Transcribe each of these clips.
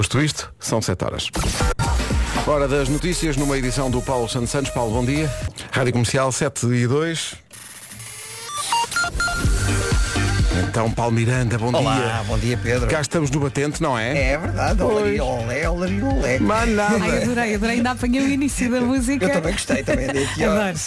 Posto isto, são 7 horas. Hora das notícias numa edição do Paulo Santos Santos. Paulo, bom dia. Rádio Comercial 7 e 2. Então, Paulo Miranda, bom Olá, dia. bom dia Pedro. Cá estamos no batente, não é? É verdade, olé, olé, olé, olé. Mas nada. Ai, adorei, adorei, ainda apanhei o início da música. Eu também gostei, também aqui ó, Adoro.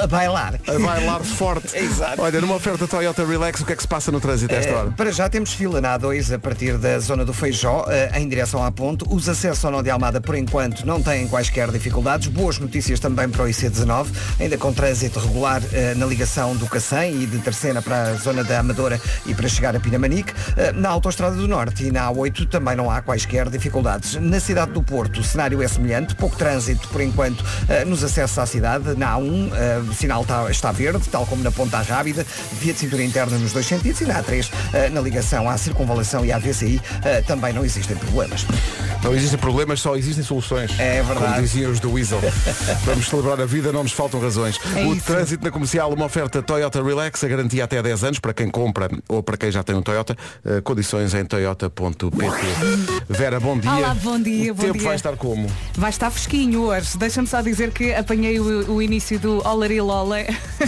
a, a bailar. A bailar forte. Exato. Olha, numa oferta Toyota Relax, o que é que se passa no trânsito a esta hora? Eh, Para já temos fila na A2 a partir da zona do Feijó, eh, em direção à ponte. Os acessos ao Nó de Almada, por enquanto, não têm quaisquer dificuldades. Boas notícias também para o IC19, ainda com trânsito regular eh, na ligação do Cacém e de Terceira para a zona da Amadora e para chegar a Pinamanique. Eh, Na Autostrada do Norte e na A8 também não há quaisquer dificuldades. Na cidade do Porto, o cenário é semelhante, pouco trânsito por enquanto eh, nos acessos à cidade. Na A1, eh, o sinal está, está verde, tal como na Ponta Rábida, via de cintura interna nos dois sentidos e na A3, eh, na ligação à circunvalação e à VCI, também não existem problemas. Não existem problemas, só existem soluções. É verdade. Como diziam os do Weasel. Vamos celebrar a vida, não nos faltam razões. É o isso. trânsito na comercial, uma oferta Toyota Relax, a garantia até 10 anos para quem compra ou para quem já tem um Toyota. Eh, condições em toyota.pt. Vera, bom dia. Olá, bom dia, O bom tempo dia. vai estar como? Vai estar fresquinho hoje. Deixa-me só dizer que apanhei o, o início do Olari Lole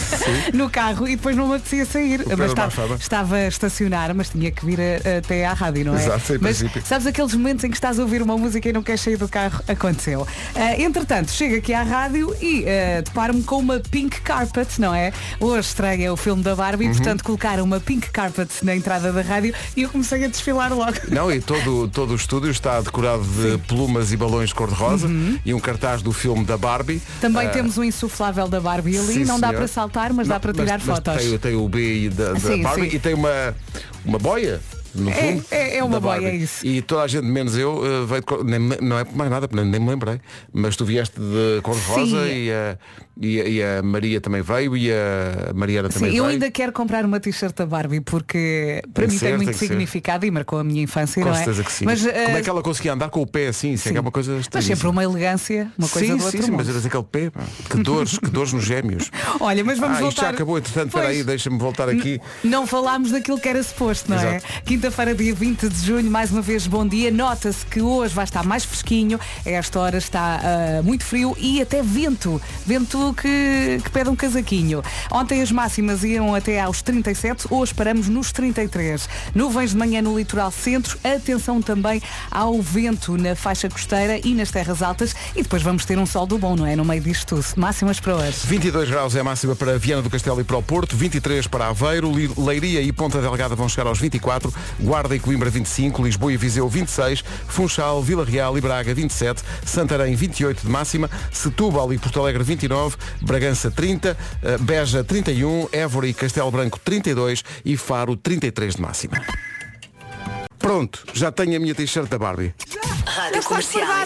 no carro e depois não me apetecia sair. Mas estava, estava a estacionar, mas tinha que vir a- até à rádio, não é? Exato, sem mas princípio. sabes aqueles momentos em que estás a ouvir uma música e não queres sair do carro? Aconteceu. Ah, entretanto, chego aqui à rádio e ah, deparo-me com uma pink carpet, não é? Hoje estreia o filme da Barbie, Uhum. portanto colocaram uma pink carpet na entrada da rádio e eu comecei a desfilar logo. Não, e todo, todo o estúdio está decorado de plumas e balões cor-de-rosa Uhum. e um cartaz do filme da Barbie. Também Ah, temos o insuflável da Barbie ali, Sim, não dá senhor. para saltar, mas Não, dá para tirar mas fotos. Tem, tem o B da, da Sim, Barbie sim. e tem uma, uma boia. No É, fundo, é- é uma boia, é isso. E toda a gente, menos eu, eh, veio de cor, nem, não é por mais nada, nem, nem me lembrei. Mas tu vieste de cor-de-rosa Sim. e a, e, a, e a Maria também veio e a Mariana Sim, também eu veio. ainda quero comprar uma t-shirt da Barbie porque para Tem mim ser, tem muito tem que ser. significado e marcou a minha infância, Com não certeza é? que sim. Mas, Como eh, é que ela conseguia andar com o pé assim? Isso é que é uma coisa mas sempre uma elegância, uma coisa sim, do sim, outro sim, mundo. mas aquele pé, pá, que dores, que dores nos gêmeos. Olha, mas vamos ah, isto voltar. já acabou, entretanto, Pois. aí, deixa-me voltar aqui. Não falámos daquilo que era suposto, não é? Exato. Quinta-feira, dia 20 de junho, mais uma vez bom dia. Nota-se que hoje vai estar mais fresquinho. Esta hora está ah, muito frio e até vento. Vento que, que pede um casaquinho. Ontem as máximas iam até aos 37, hoje paramos nos 33. Nuvens de manhã no litoral centro. Atenção também ao vento na faixa costeira e nas terras altas. E depois vamos ter um sol do bom, não é? No meio disto tudo. Máximas para hoje. 22 graus é a máxima para Viana do Castelo e para o Porto, 23 para Aveiro, Leiria e Ponta Delgada vão chegar aos 24, Guarda e Coimbra 25, Lisboa e Viseu 26, Funchal, Vila Real e Braga 27, Santarém 28 de máxima, Setúbal e Porto Alegre 29, Bragança 30, eh, Beja 31, Évora e Castelo Branco 32 e Faro 33 de máxima. Pronto, já tenho a minha t-shirt da Barbie. Rádio Comercial.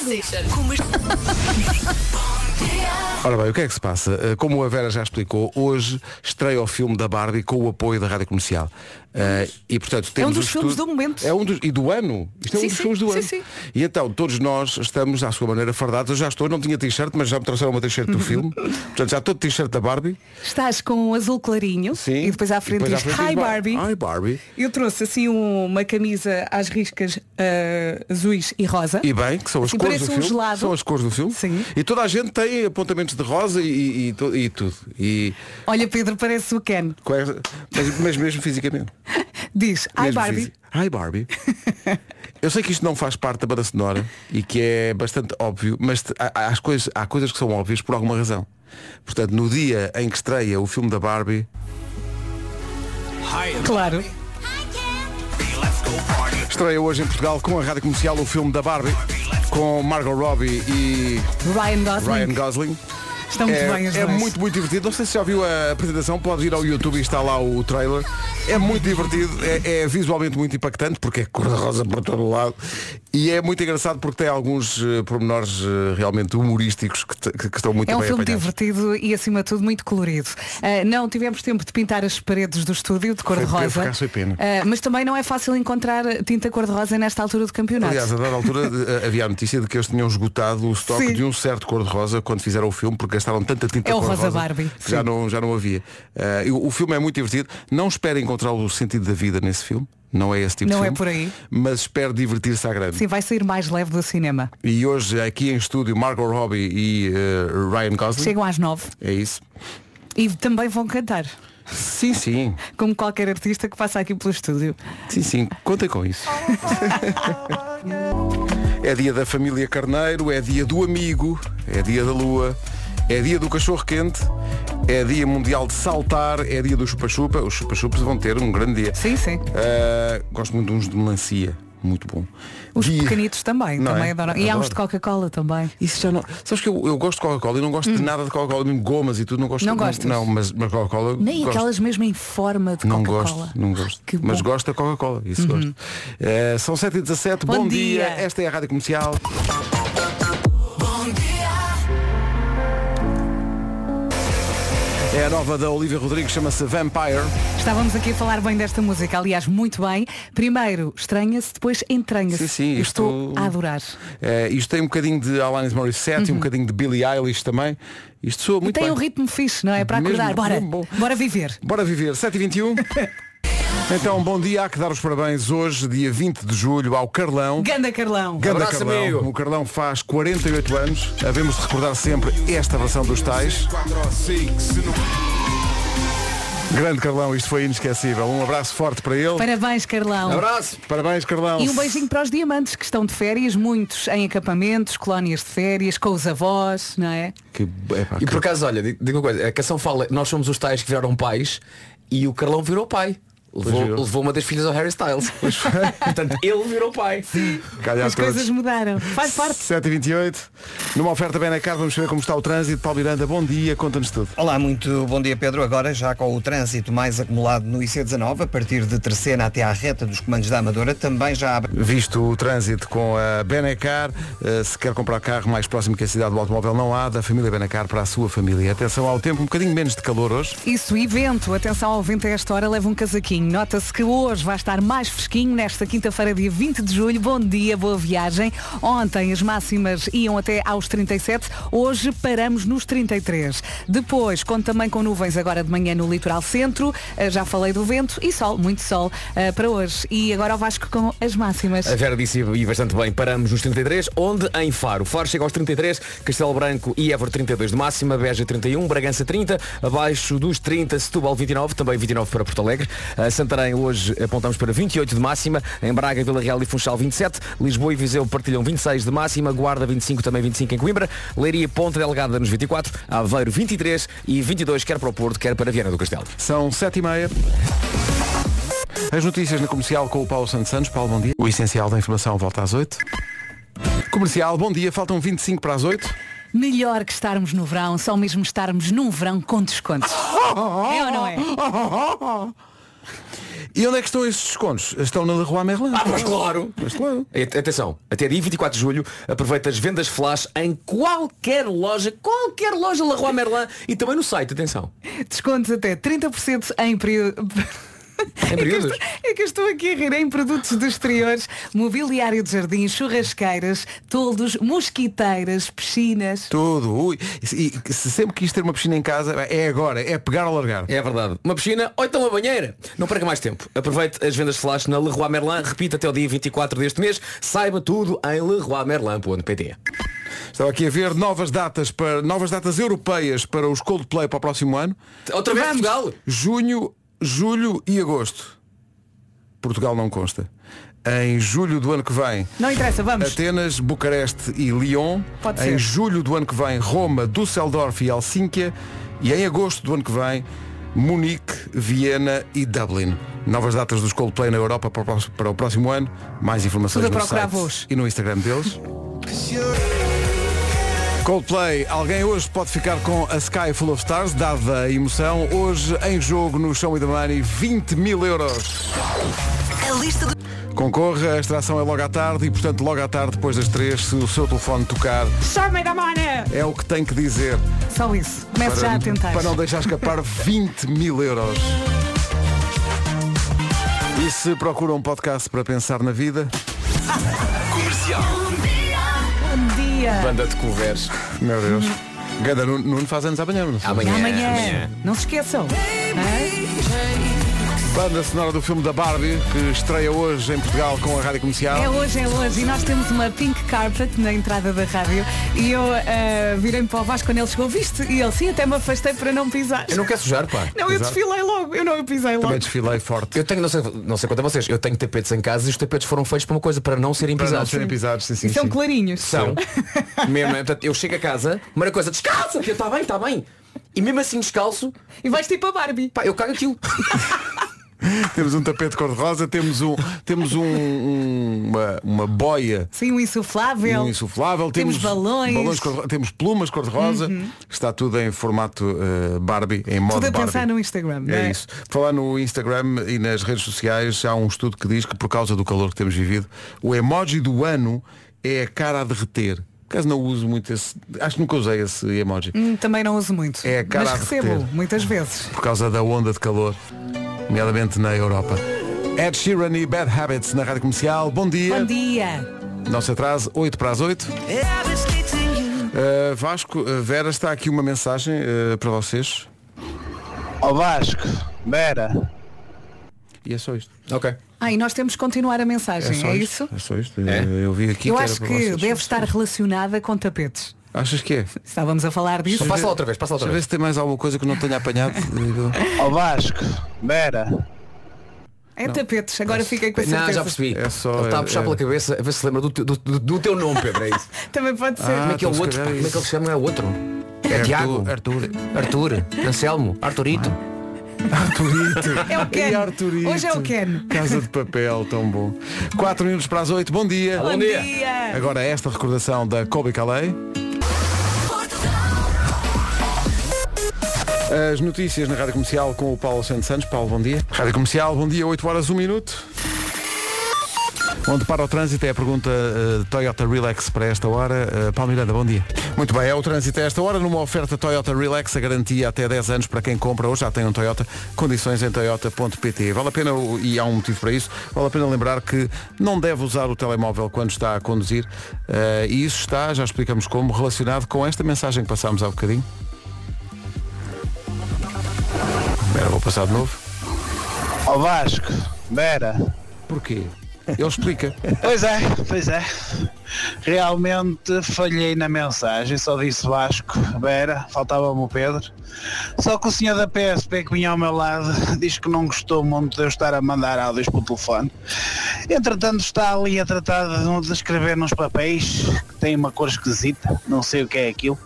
Ora bem, o que é que se passa? Uh, Como a Vera já explicou, hoje estreia o filme da Barbie com o apoio da Rádio Comercial. Uh, e portanto temos dos o filmes estudo- do momento. É um dos, e do ano. Isto é Sim, um dos sim, filmes do sim, ano. sim. E então todos nós estamos à sua maneira fardados. Eu já estou, não tinha t-shirt, mas já me trouxeram uma t-shirt do filme. Portanto, já estou de t-shirt da Barbie. Estás com um azul clarinho Sim. e depois à frente depois diz à frente Hi diz Bar- Barbie. Hi Barbie. Eu trouxe assim um- uma camisa às riscas ah, azuis e rosa. E bem, que são as Assim, cores do um filme. gelado. São as cores do filme. Sim. E toda a gente tem apontamentos de rosa e, e- e e tudo. E, Olha Pedro, parece o Ken. é- mas, mas mesmo fisicamente. Diz Hi Mesmo Barbie. Hi Barbie. Eu sei que isto não faz parte da banda sonora e que é bastante óbvio, mas há, há as coisas, há coisas que são óbvias por alguma razão. Portanto, no dia em que estreia o filme da Barbie, Claro. estreia hoje em Portugal com a rádio comercial o filme da Barbie, com Margot Robbie e Ryan Gosling. Ryan Gosling. Estão muito é, bem os é dois. muito, muito divertido. Não sei se já viu a apresentação, pode ir ao YouTube e está lá o trailer. É muito divertido, é, é visualmente muito impactante porque é cor-de-rosa por todo o lado. E é muito engraçado porque tem alguns eh, pormenores eh, realmente humorísticos que, que- que estão muito É um bem filme apanhados. divertido e acima de tudo muito colorido. Ah, não tivemos tempo de pintar as paredes do estúdio de cor-de-rosa. Ah, mas também não é fácil encontrar tinta cor-de-rosa nesta altura do campeonato. Aliás, a dada altura havia a notícia de que eles tinham esgotado o estoque Sim. de um certo cor-de-rosa quando fizeram o filme, porque gastaram tanta tinta É o cor-de-rosa rosa Barbie, que já sim. não, já não havia. E o, filme é muito divertido. Não espera encontrar o sentido da vida nesse filme. Não é esse tipo Não de é filme. por aí. Mas espero divertir-se à grande. Sim, vai sair mais leve do cinema. E hoje aqui em estúdio Margot Robbie e eh, Ryan Gosling. Chegam às nove É isso. e também vão cantar. Sim, sim. Como qualquer artista que passa aqui pelo estúdio. Sim, sim. Contem com isso. é dia da família Carneiro, é dia do amigo, é dia da lua, é dia do cachorro quente, é dia mundial de saltar, é dia do chupa-chupa. Os chupa-chupas vão ter um grande dia. Sim, sim. Ah, gosto muito de uns de melancia. Muito bom. Os Dia- pequenitos também, Não também é? adoram. E há uns de Coca-Cola também. Isso já não. Sabes que eu, eu gosto de Coca-Cola e não gosto de nada de Coca-Cola, mesmo gomas e tudo, não gosto Hum. Não não, gostas? Não, mas, mas Coca-Cola. Nem gosto. aquelas mesmo em forma de Não Coca-Cola. gosto, não gosto. Mas. Uhum. gosto da Coca-Cola, isso gosto. Eh, são 7 e 17 bom, Bom dia. dia. esta é a Rádio Comercial. É a nova da Olivia Rodrigues, chama-se Vampire. Estávamos aqui a falar bem desta música, aliás, muito bem. Primeiro estranha-se, depois entranha-se. Sim, sim, isto- Estou a adorar. Eh, isto tem um bocadinho de Alanis Morissette e um bocadinho de Billie Eilish também. Isto soa Uhum. E muito tem bem. um ritmo fixe, não é? Para Mesmo, acordar. Bora, mesmo bom. bora viver. Bora viver, 7h21. então, bom dia, há que dar os parabéns hoje, dia 20 de julho, ao Carlão. Ganda Carlão. Ganda Abraço, Carlão. amigo. O Carlão faz 48 anos. Havemos de recordar sempre esta versão dos tais. Grande Carlão, isto foi inesquecível. Um abraço forte para ele. Parabéns, Carlão. Abraço. Parabéns, Carlão. E um beijinho para os diamantes que estão de férias, muitos em acampamentos, colónias de férias, com os avós, não é? Que, epá, E por acaso, olha, digo digo uma coisa, a canção fala, nós somos os tais que viraram pais e o Carlão virou pai. Levou, levou uma das filhas ao Harry Styles. Portanto, ele virou pai. calhar As todos. coisas mudaram. Faz parte. 7h28. Numa oferta bem na cara, vamos saber como está o trânsito. Paulo Miranda, bom dia, conta-nos tudo. Olá, muito bom dia Pedro. Agora já com o trânsito mais acumulado no IC19, a partir de Terceira até à reta dos comandos da Amadora, também já abre Visto o trânsito com a Benecar, eh, se quer comprar carro mais próximo que a cidade do automóvel, não há, da família Benecar para a sua família. Atenção ao tempo, um bocadinho menos de calor hoje. Isso, e vento. Atenção ao vento a esta hora, leva um casaquinho. Nota-se que hoje vai estar mais fresquinho, nesta quinta-feira, dia 20 de julho. Bom dia, boa viagem. Ontem as máximas iam até aos 37, hoje paramos nos 33. Depois, conto também com nuvens agora de manhã no litoral centro. Eh, Já falei do vento e sol, muito sol eh, para hoje. E agora o Vasco com as máximas. A Vera disse e bastante bem, paramos nos 33, onde em Faro. Faro chega aos 33, Castelo Branco e Évora 32 de máxima, Beja 31, Bragança 30, abaixo dos 30, Setúbal 29, também 29 para Porto Alegre. Santarém hoje apontamos para 28 de máxima, em Braga, Vila Real e Funchal 27, Lisboa e Viseu partilham 26 de máxima, Guarda 25, também 25 em Coimbra, Leiria Ponta Delgada nos 24, Aveiro 23 e 22 quer para o Porto, quer para Viana do Castelo. São 7h30. As notícias na comercial com o Paulo Santos Santos. Paulo, bom dia. O essencial da informação volta às 8. Comercial, bom dia. Faltam 25 para as 8. Melhor que estarmos no verão, só mesmo estarmos num verão com descontos. É ou não é? E onde é que estão esses descontos? Estão na Leroy Merlin. Ah, mas claro! Mas claro. Atenção, até dia 24 de julho aproveita as vendas flash em qualquer loja, qualquer loja Leroy Merlin e também no site, atenção. Descontos até 30% em período. Em É que, eu períodos. estou, é que estou aqui a rir em produtos dos exteriores, mobiliário de jardim, churrasqueiras, toldos, mosquiteiras, piscinas. Tudo. Ui. E se sempre quis ter uma piscina em casa, é agora. É pegar ou largar. É verdade. Uma piscina ou então uma banheira. Não perca mais tempo. Aproveite as vendas flash na Leroy Merlin. Repita até o dia 24 deste mês. Saiba tudo em leroymerlin.pt Estava aqui a ver novas datas para novas datas europeias para os Coldplay para o próximo ano. Outra vez. Portugal. Junho, julho e agosto. Portugal não consta. Em julho do ano que vem, Não interessa, vamos. Atenas, Bucareste e Lyon. Pode em ser. julho do ano que vem, Roma, Düsseldorf e Helsínquia. E em agosto do ano que vem, Munique, Viena e Dublin. Novas datas dos Coldplay na Europa para o próximo, para o próximo ano. Mais informações Tudo no procurar site voos. e no Instagram deles. Coldplay, alguém hoje pode ficar com a Sky Full of Stars, dada a emoção. Hoje em jogo no Show Me the Money, 20 mil euros. A lista do... Concorra, a extração é logo à tarde e, portanto, logo à tarde, depois das três, se o seu telefone tocar, Show me the money! é o que tem que dizer Só isso. Comece já a tentar. para não deixar escapar 20 mil euros. E se procura um podcast para pensar na vida, Bom dia. Banda de covers. meu Deus, Ganda Nuno faz anos amanhã, não sei. Amanhã. Amanhã. Não se esqueçam. Hã? Banda sonora do filme da Barbie, que estreia hoje em Portugal com a Rádio Comercial. É hoje, é hoje. E nós temos uma pink carpet na entrada da rádio. E eu uh, virei-me para o Vasco quando ele chegou, viste? E ele, sim, até me afastei para não pisar. Eu não quero sujar, pá. Não, eu Exato. desfilei logo. Eu não eu pisei logo. Também desfilei forte. Eu tenho, não sei, não sei quanto a vocês, eu tenho tapetes em casa e os tapetes foram feitos para uma coisa, para não serem Para não pisados. serem pisados, sim, sim. E são sim. clarinhos. São. mesmo, é? Portanto, eu chego a casa, primeira coisa, descalça, está bem, está bem. E mesmo assim descalço, E vais tipo a Barbie. pá, eu cago aquilo. Temos um tapete cor-de-rosa, temos, um, temos um, um- uma, uma boia Sim, um insuflável. um insuflável, Temos temos, balões. Uhum. cor- temos plumas cor-de-rosa, está tudo em formato eh, Barbie, em modo Tudo a Barbie. pensar no Instagram. não É é? isso. Falar no Instagram e nas redes sociais, há um estudo que diz que por causa do calor que temos vivido, o emoji do ano é a cara a derreter. Por acaso não uso muito esse. Acho que nunca usei esse emoji. Hum, Também não uso muito. É cara Mas recebo muitas vezes. Por causa da onda de calor, nomeadamente na Europa. Ed Sheeran e Bad Habits na Rádio Comercial. Bom dia. Bom dia. Nosso atraso, 8 para as 8. Uh, Vasco, uh, Vera, está aqui uma mensagem uh, para vocês. Ó Vasco, Vera, E é só isto. ok. Ah, e nós temos que continuar a mensagem, só é isto. isso? É só isto. É? Eu vi aqui Eu que acho que vocês. deve estar relacionada com tapetes. Achas que é? Estávamos a falar disso. Então passa lá outra vez, passa lá Deixa outra eu ver vez. se tem mais alguma coisa que eu não tenha apanhado. Ó Vasco, Vera, É tapetes, agora fiquei com a certeza. Não, já percebi. É só- Ele está a puxar é- pela cabeça a ver se lembra do, teu- do, do- do teu nome, Pedro, é isso. Também pode ser. Ah, Como é que é o então outro? é Como é que ele se chama? É o outro? É Tiago. Arthur. Arthur. Anselmo. Arturito. Arturito. É o Ken. E Arturito. Hoje é o Ken. Casa de papel, tão bom. 4 minutos para as 8. Bom dia. Bom dia. dia. Agora esta recordação da Kobe Calais. As notícias na Rádio Comercial com o Paulo Santos Santos. Paulo, bom dia. Rádio Comercial, bom dia, 8 horas, 1 minuto. Onde para o trânsito é a pergunta eh, Toyota Relax para esta hora. Uh, Paulo Miranda, bom dia. Muito bem, é o trânsito a esta hora numa oferta Toyota Relax, a garantia até 10 anos para quem compra ou já tem um Toyota, condições em toyota.pt. Vale a pena, e há um motivo para isso, vale a pena lembrar que não deve usar o telemóvel quando está a conduzir eh, e isso está, já explicamos como, relacionado com esta mensagem que passámos há bocadinho. Espera, vou passar de novo. ó Vasco, Vera. Porquê? Ele explica. Pois é, pois é. Realmente falhei na mensagem, só disse Vasco, Vera, faltava-me o Pedro. Só que o senhor da PSP que vinha ao meu lado diz que não gostou muito de eu estar a mandar áudios pelo telefone. Entretanto está ali a tratar de, de escrever nos papéis, que tem uma cor esquisita, não sei o que é aquilo.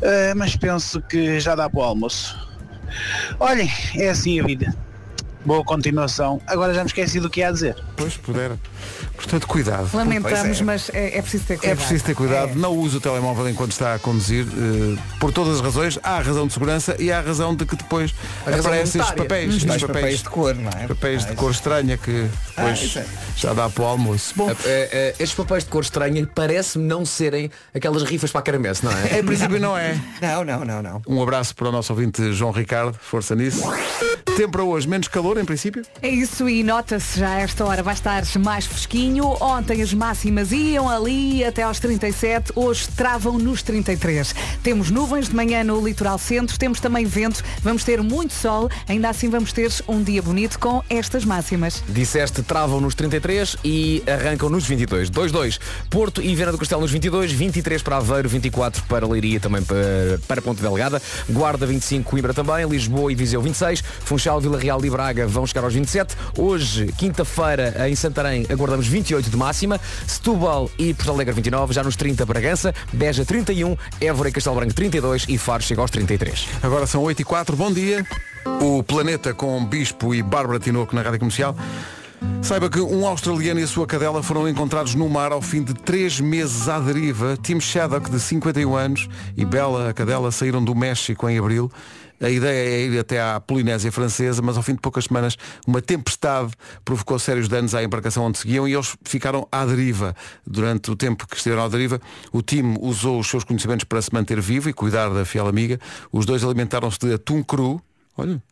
Eh, mas penso que já dá para o almoço. Olhem, é assim a vida. Boa continuação. Agora já me esqueci do que ia dizer. Pois, pudera. Portanto, cuidado. Lamentamos, é. mas é, é preciso ter É cuidado. preciso ter cuidado, É. não use o telemóvel enquanto está a conduzir, eh, por todas as razões. Há a razão de segurança e há a razão de que depois aparecem estes papéis, Os estes tais papéis, papéis de cor, não é? papéis de Ah, cor estranha que depois Ah, isso é. já dá para o almoço. Bom, É, é, estes papéis de cor estranha parece-me não serem aquelas rifas para a caramesse, não é? em princípio não é. Não, não, não, não. Um abraço para o nosso ouvinte João Ricardo, força nisso. Tempo para hoje, menos calor em princípio. É isso e nota-se já a esta hora vai estar mais fresquinho. Ontem as máximas iam ali até aos 37, hoje travam nos 33. Temos nuvens de manhã no litoral centro, temos também vento, vamos ter muito sol, ainda assim vamos ter um dia bonito com estas máximas. Disseste travam nos 33 e arrancam nos 22. 2-2. Porto e Viana do Castelo nos 22, 23 para Aveiro, 24 para Leiria, também para, para Ponte Delgada, Guarda 25, Coimbra também, Lisboa e Viseu 26, Funchal, Vila Real e Braga vão chegar aos 27. Hoje, quinta-feira, em Santarém, aguardamos 28 de máxima, Setúbal e Porto Alegre 29, já nos 30 Bragança, Beja 31, Évora e Castelo Branco 32 e Faro chega aos 33. Agora são 8 e 4, bom dia. O Planeta com Bispo e Bárbara Tinoco na Rádio Comercial. Saiba que um australiano e a sua cadela foram encontrados no mar ao fim de três meses à deriva. Tim Shaddock, de 51 anos, e Bella, a cadela, saíram do México em abril. A ideia é ir até à Polinésia Francesa, mas ao fim de poucas semanas uma tempestade provocou sérios danos à embarcação onde seguiam e eles ficaram à deriva. Durante o tempo que estiveram à deriva, o time usou os seus conhecimentos para se manter vivo e cuidar da fiel amiga. Os dois alimentaram-se de atum cru, Olha,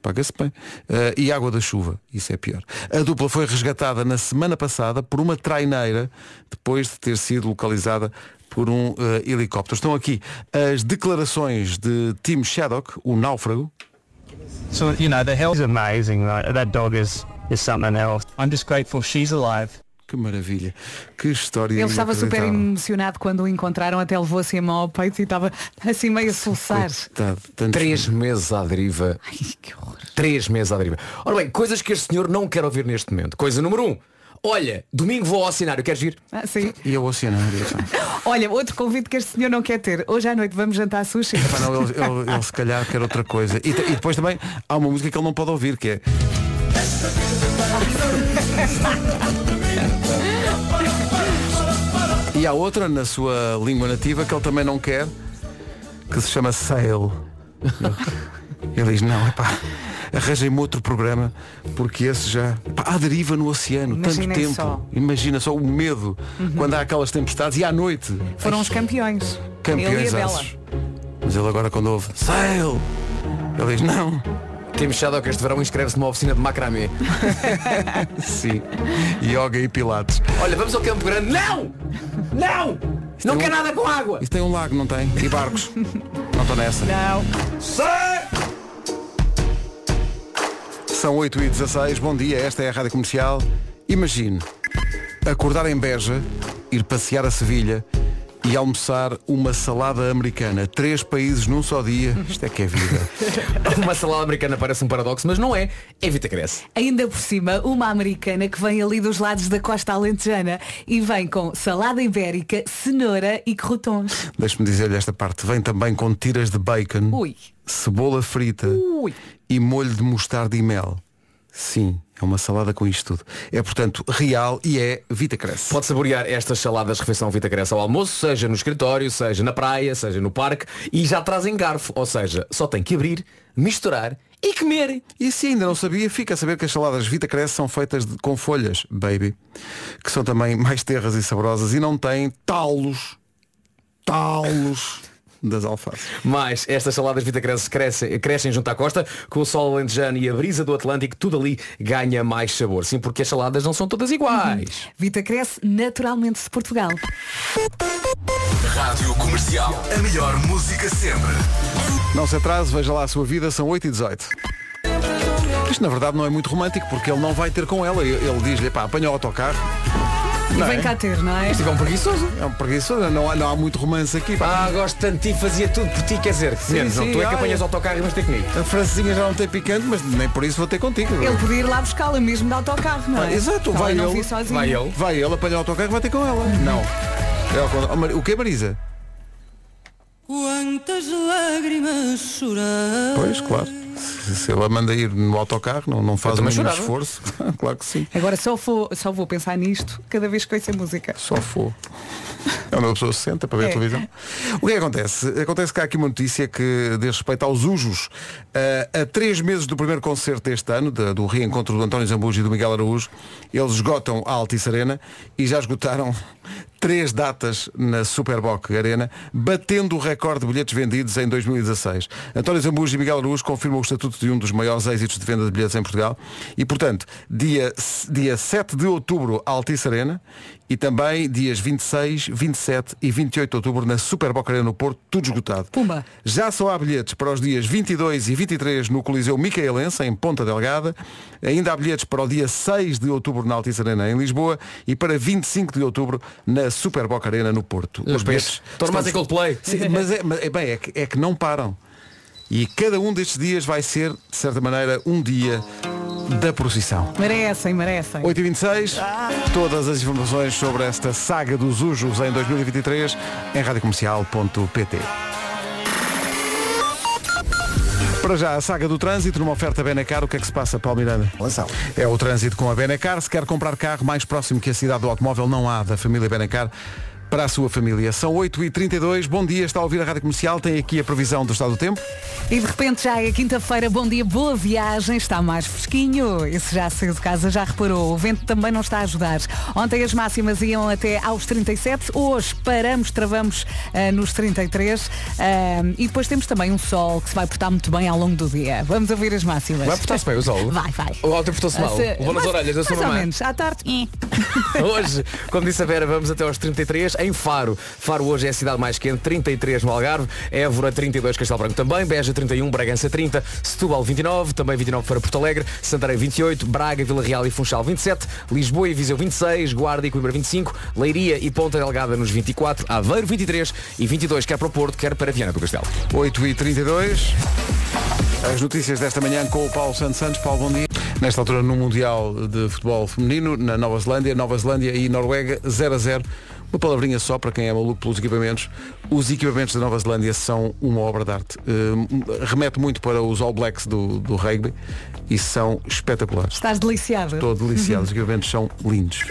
paga-se bem. Eh, e água da chuva, isso é pior. A dupla foi resgatada na semana passada por uma traineira, depois de ter sido localizada por um eh, helicóptero. Estão aqui as declarações de Tim Shaddock, o náufrago. So, you know, the health is amazing. Like, that dog is, is something else. I'm just grateful she's alive. Que maravilha. Que história Ele estava super emocionado quando o encontraram, até levou assim a mão ao peito e estava assim meio a. Coitado, tantos- Três meses à deriva. Ai, que horror. Três meses à deriva. Ora bem, coisas que este senhor não quer ouvir neste momento. Coisa número um. Olha, domingo vou ao cenário, queres vir? Ah, sim. E o oceanário. Olha, outro convite que este senhor não quer ter. Hoje à noite vamos jantar sushi. Pá, não, ele, ele- ele se calhar quer outra coisa. E, e depois também há uma música que ele não pode ouvir, que é. E há outra na sua língua nativa que ele também não quer, que se chama Sail. Ele diz, não, epá, arranjem-me outro programa, porque esse já. Pá, há deriva no oceano, Imaginem tanto tempo. só. Imagina só o medo quando há aquelas tempestades e à noite. Foram Ai, os campeões. campeões Ele. Mas ele agora quando ouve Sail Ele diz não Temos Shadow que este verão inscreve-se numa oficina de macramé. Sim Yoga e pilates Olha, vamos ao Campo Grande. Não! Não! Não quer nada com água! Isso tem um lago, não tem? E barcos Não estou nessa Não. São 8 e 16 Bom dia, esta é a Rádio Comercial. Imagine Acordar em Beja Ir passear a Sevilha e almoçar uma salada americana. Três países num só dia. Isto é que é vida. Uma salada americana parece um paradoxo, mas não é. É Vita Cresce. Ainda por cima, uma americana que vem ali dos lados da costa alentejana e vem com salada ibérica, cenoura e crotons. Deixe-me dizer-lhe esta parte. Vem também com tiras de bacon, Ui. cebola frita Ui. e molho de mostarda e mel. Sim, é uma salada com isto tudo. É, portanto, real e é Vita Cresce. Pode saborear estas saladas refeição Vita Cresce ao almoço, seja no escritório, seja na praia, seja no parque, e já trazem garfo, ou seja, só tem que abrir, misturar e comer. E se ainda não sabia, fica a saber que as saladas Vita Cresce são feitas de- com folhas, baby, que são também mais terras e saborosas e não têm talos, talos das alfaces. Mas estas saladas Vita Cresce crescem, crescem junto à costa, com o sol alentejano e a brisa do Atlântico, tudo ali ganha mais sabor. Sim, porque as saladas não são todas iguais. Vita cresce naturalmente de Portugal. Rádio Comercial. A melhor música sempre. Não se atrase, veja lá a sua vida, são 8 e 18 Isto na verdade não é muito romântico porque ele não vai ter com ela. Ele ele diz-lhe, pá, apanha o autocarro. E Não vem é? cá ter, não é? Isto é um preguiçoso. É um preguiçoso, não há, não há muito romance aqui. Pá. Ah, gosto tanto de ti, fazia tudo por ti, quer dizer, menos, não, sim, tu é que apanhas o autocarro e vais ter comigo. A francesinha já não tem picante, mas nem por isso vou ter contigo. Ele podia ir lá buscá-la mesmo de autocarro, não é? Ah, exato, Ela vai não ele. vir. Vai ele. Vai ele apanhar o autocarro e vai ter com ela. Não. É ao contrário. Oh, Mar- o que é Marisa? Quantas lágrimas chorar. Pois, claro. Se, se ela manda ir no autocarro, não, não faz o mínimo chorava. esforço. claro que sim. Agora só vou, só vou pensar nisto cada vez que ouço a música. Só for. É onde a pessoa se senta para ver a É. televisão. O que é que acontece? Acontece que há aqui uma notícia que diz respeito aos Ujos. Ah, a três meses do primeiro concerto deste ano, da- do reencontro do António Zambujo e do Miguel Araújo, eles esgotam a Altice Arena e já esgotaram três datas na Superboc Arena, batendo o recorde de bilhetes vendidos em 2016. António Zambujo e Miguel Araújo confirmam o estatuto de um dos maiores êxitos de venda de bilhetes em Portugal e, portanto, dia, dia 7 de outubro, Altice Arena e também dias 26, 27 e 28 de outubro na Superboc Arena no Porto, tudo esgotado. Pumba. Já só há bilhetes para os dias 22 e 23 no Coliseu Micaelense, em Ponta Delgada. Ainda há bilhetes para o dia 6 de outubro na Altice Arena, em Lisboa. E para 25 de outubro na Superboc Arena, no Porto. Os bilhetes. Estão mais em Coldplay. Sim, mas é, mas é bem, é que, é que não param. E cada um destes dias vai ser, de certa maneira, um dia da procissão. Merecem, merecem. 8h26, todas as informações sobre esta saga dos Ujos em 2023 em radiocomercial.pt. Para já, a saga do trânsito, numa oferta Benacar, o que é que se passa, Paulo Miranda? Lanção. É o trânsito com a Benacar. Se quer comprar carro mais próximo que a cidade do automóvel, não há da família Benacar para a sua família. São 8h32, bom dia, está a ouvir a Rádio Comercial, tem aqui a previsão do estado do tempo. E de repente já é quinta-feira, bom dia, boa viagem, está mais fresquinho. Esse já saiu de casa, já reparou. O vento também não está a ajudar. Ontem as máximas iam até aos 37, hoje paramos, travamos ah, nos 33 ah, e depois temos também um sol que se vai portar muito bem ao longo do dia. Vamos ouvir as máximas. Vai portar-se bem o sol? Vai, vai. O ontem portou-se mal. Se- Levou nas orelhas da sua Mais ou menos, à tarde. eh. Hoje, como disse a Vera, vamos até aos 33. Em Faro. Faro hoje é a cidade mais quente, 33 no Algarve, Évora 32, Castelo Branco também, Beja 31, Bragança 30, Setúbal 29, também 29 para Porto Alegre, Santarém 28, Braga, Vila Real e Funchal 27, Lisboa e Viseu 26, Guarda e Coimbra 25, Leiria e Ponta Delgada nos 24, Aveiro 23 e 22, quer para o Porto, quer para Viana do Castelo. 8 e 32 As notícias desta manhã com o Paulo Santos Santos. Paulo, bom dia. Nesta altura no Mundial de Futebol Feminino, na Nova Zelândia, Nova Zelândia e Noruega, 0 a 0. Uma palavrinha só para quem é maluco pelos equipamentos. Os equipamentos da Nova Zelândia são uma obra de arte. Eh, remete muito para os All Blacks do, do rugby e são espetaculares. Estás deliciado. Estou deliciado. Os equipamentos são lindos.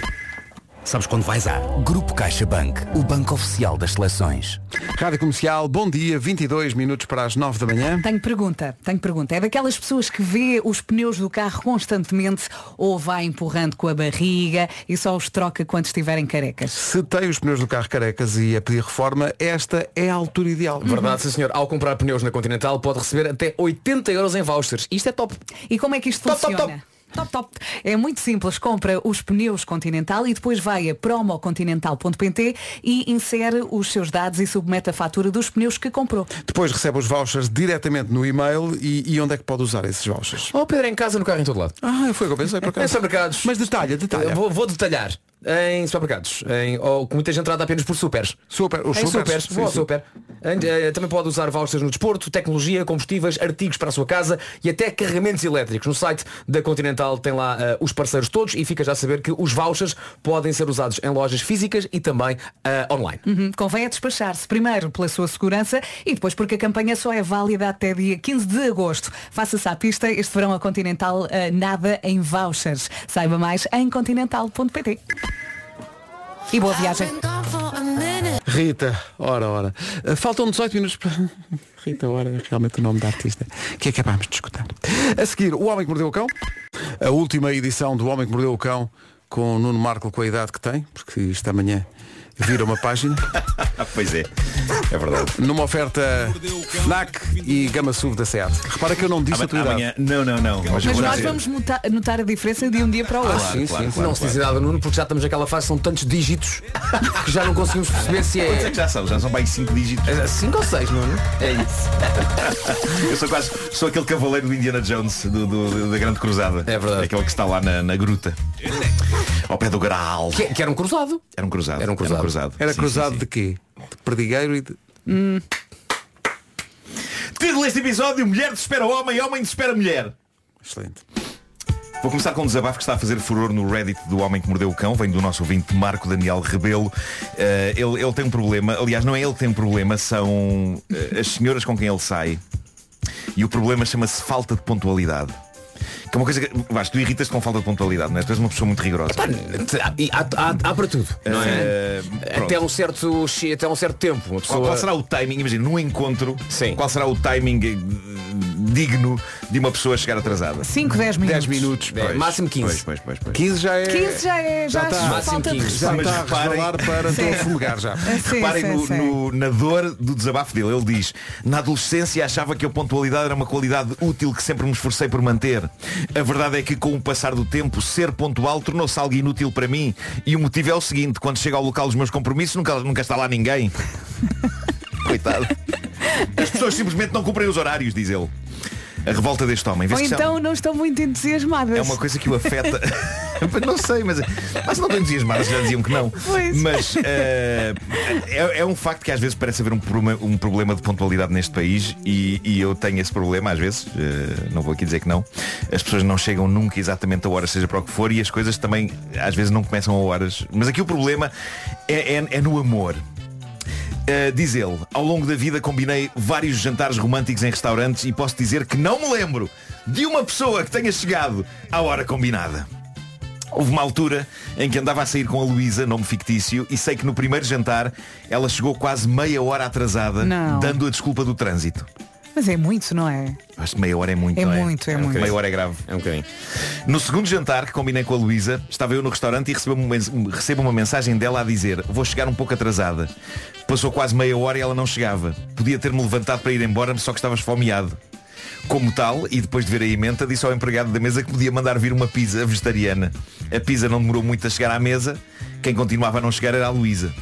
Sabes quando vais a Grupo CaixaBank, o banco oficial das seleções. Rádio Comercial, bom dia, 22 minutos para as 9 da manhã. Tenho pergunta, tenho pergunta. É daquelas pessoas que vê os pneus do carro constantemente ou vai empurrando com a barriga e só os troca quando estiverem carecas. Se tem os pneus do carro carecas e a pedir reforma, esta é a altura ideal. Verdade, sim senhor. Ao comprar pneus na Continental pode receber até 80 euros em vouchers. Isto é top. E como é que isto Top, top, funciona? Top, top. É muito simples. Compra os pneus Continental e depois vai a promocontinental.pt e insere os seus dados e submete a fatura dos pneus que comprou. Depois recebe os vouchers diretamente no e-mail e, e onde é que pode usar esses vouchers? Oh Pedro, em casa, no carro, em todo lado. Ah, foi o que eu pensei por Em acaso. supermercados. Mas detalha, detalha. Eu Vou, vou detalhar. Em supermercados. Em, ou com muita gente trata apenas por supers. Super, os em supers, supers, sim, vou ao sim. super. Em, eh, também pode usar vouchers no desporto, tecnologia, combustíveis, artigos para a sua casa e até carregamentos elétricos. No site da Continental tem lá eh, os parceiros todos e fica já a saber que os vouchers podem ser usados em lojas físicas e também eh, online. Uhum. Convém é despachar-se primeiro pela sua segurança e depois porque a campanha só é válida até dia 15 de agosto. Faça-se à pista, este verão a Continental eh, nada em vouchers. Saiba mais em continental.pt. E boa viagem. Rita, ora, ora. Uh, Faltam 18 minutos para. Rita, ora, é realmente o nome da artista. Que acabámos de escutar. A seguir, O Homem que Mordeu o Cão. A última edição do Homem que Mordeu o Cão com o Nuno Marco com a idade que tem, porque isto amanhã vira uma página. pois é, é verdade. Numa oferta FNAC e Gama SUV da SEAT. Repara que eu não disse a tua idade. Amanhã, não, não, não. Mas, Mas nós dizer. vamos notar, notar a diferença de um dia para o outro. sim, sim, não se diz nada, Nuno, porque já estamos naquela fase, são tantos dígitos que já não conseguimos perceber se Quantos é é que já são? Já são bem 5 dígitos. 5 ou 6, Nuno. É isso. Eu sou quase sou aquele cavaleiro do Indiana Jones do, do- da Grande Cruzada. É verdade. Aquele que está lá na, na gruta. Ao pé do Graal. Que, que era um cruzado. Era um cruzado. Era um cruzado. Era Sim, cruzado sim, sim. de quê? De perdigueiro e de. Título deste episódio, mulher desespera homem, homem desespera mulher. Excelente. Vou começar com um desabafo que está a fazer furor no Reddit do Homem que Mordeu o Cão, vem do nosso ouvinte Marco Daniel Rebelo. Eh, ele, ele tem um problema, aliás, não é ele que tem um problema, são eh, as senhoras com quem ele sai. E o problema chama-se falta de pontualidade. Que é uma coisa que. Vasco, tu irritas-te com falta de pontualidade, não é? Tu és uma pessoa muito rigorosa. Há, há, há- há para tudo. Não é? Pronto. Até um certo até um certo tempo. Pessoa... Qual, qual será o timing, imagina, num encontro, Sim. qual será o timing eh, digno de uma pessoa chegar atrasada? 5, 10 minutos. 10 minutos. É, máximo 15. Pois, pois, pois, pois. 15 já é. 15 já é. Já, Já está. falta Máximo de 15. Já Mas está a reparem- para estou a fumegar já. Sim, Reparem sim, no, sim. no- na dor do desabafo dele. Ele diz, na adolescência achava que a pontualidade era uma qualidade útil que sempre me esforcei por manter. A verdade é que com o passar do tempo, ser pontual tornou-se algo inútil para mim. E o motivo é o seguinte, quando chego ao local dos meus compromissos, nunca, nunca está lá ninguém. Coitado. As pessoas simplesmente não cumprem os horários, diz ele. A revolta deste homem. Ou então não estão muito entusiasmadas. é uma coisa que o afeta. não sei, mas, mas não estou entusiasmado, já diziam que não. Pois. Mas eh, é, é um facto que às vezes parece haver um problema, um problema de pontualidade neste país e, e eu tenho esse problema às vezes, eh, não vou aqui dizer que não. As pessoas não chegam nunca exatamente a hora, seja para o que for, e as coisas também às vezes não começam a horas. Mas aqui o problema é, é- é no amor. Uh, diz ele, ao longo da vida combinei vários jantares românticos em restaurantes e posso dizer que não me lembro de uma pessoa que tenha chegado à hora combinada. Houve uma altura em que andava a sair com a Luísa, nome fictício, e sei que no primeiro jantar ela chegou quase meia hora atrasada, Não. dando a desculpa do trânsito. Mas é muito, não é? Acho que meia hora é muito, É é? muito, é um muito. Meia hora é grave. É um bocadinho. No segundo jantar que combinei com a Luísa, estava eu no restaurante e recebo uma, recebo uma mensagem dela a dizer vou chegar um pouco atrasada. Passou quase meia hora e ela não chegava. Podia ter-me levantado para ir embora, só que estava esfomeado. Como tal, e depois de ver a emenda, disse ao empregado da mesa que podia mandar vir uma pizza vegetariana. A pizza não demorou muito a chegar à mesa. Quem continuava a não chegar era a Luísa.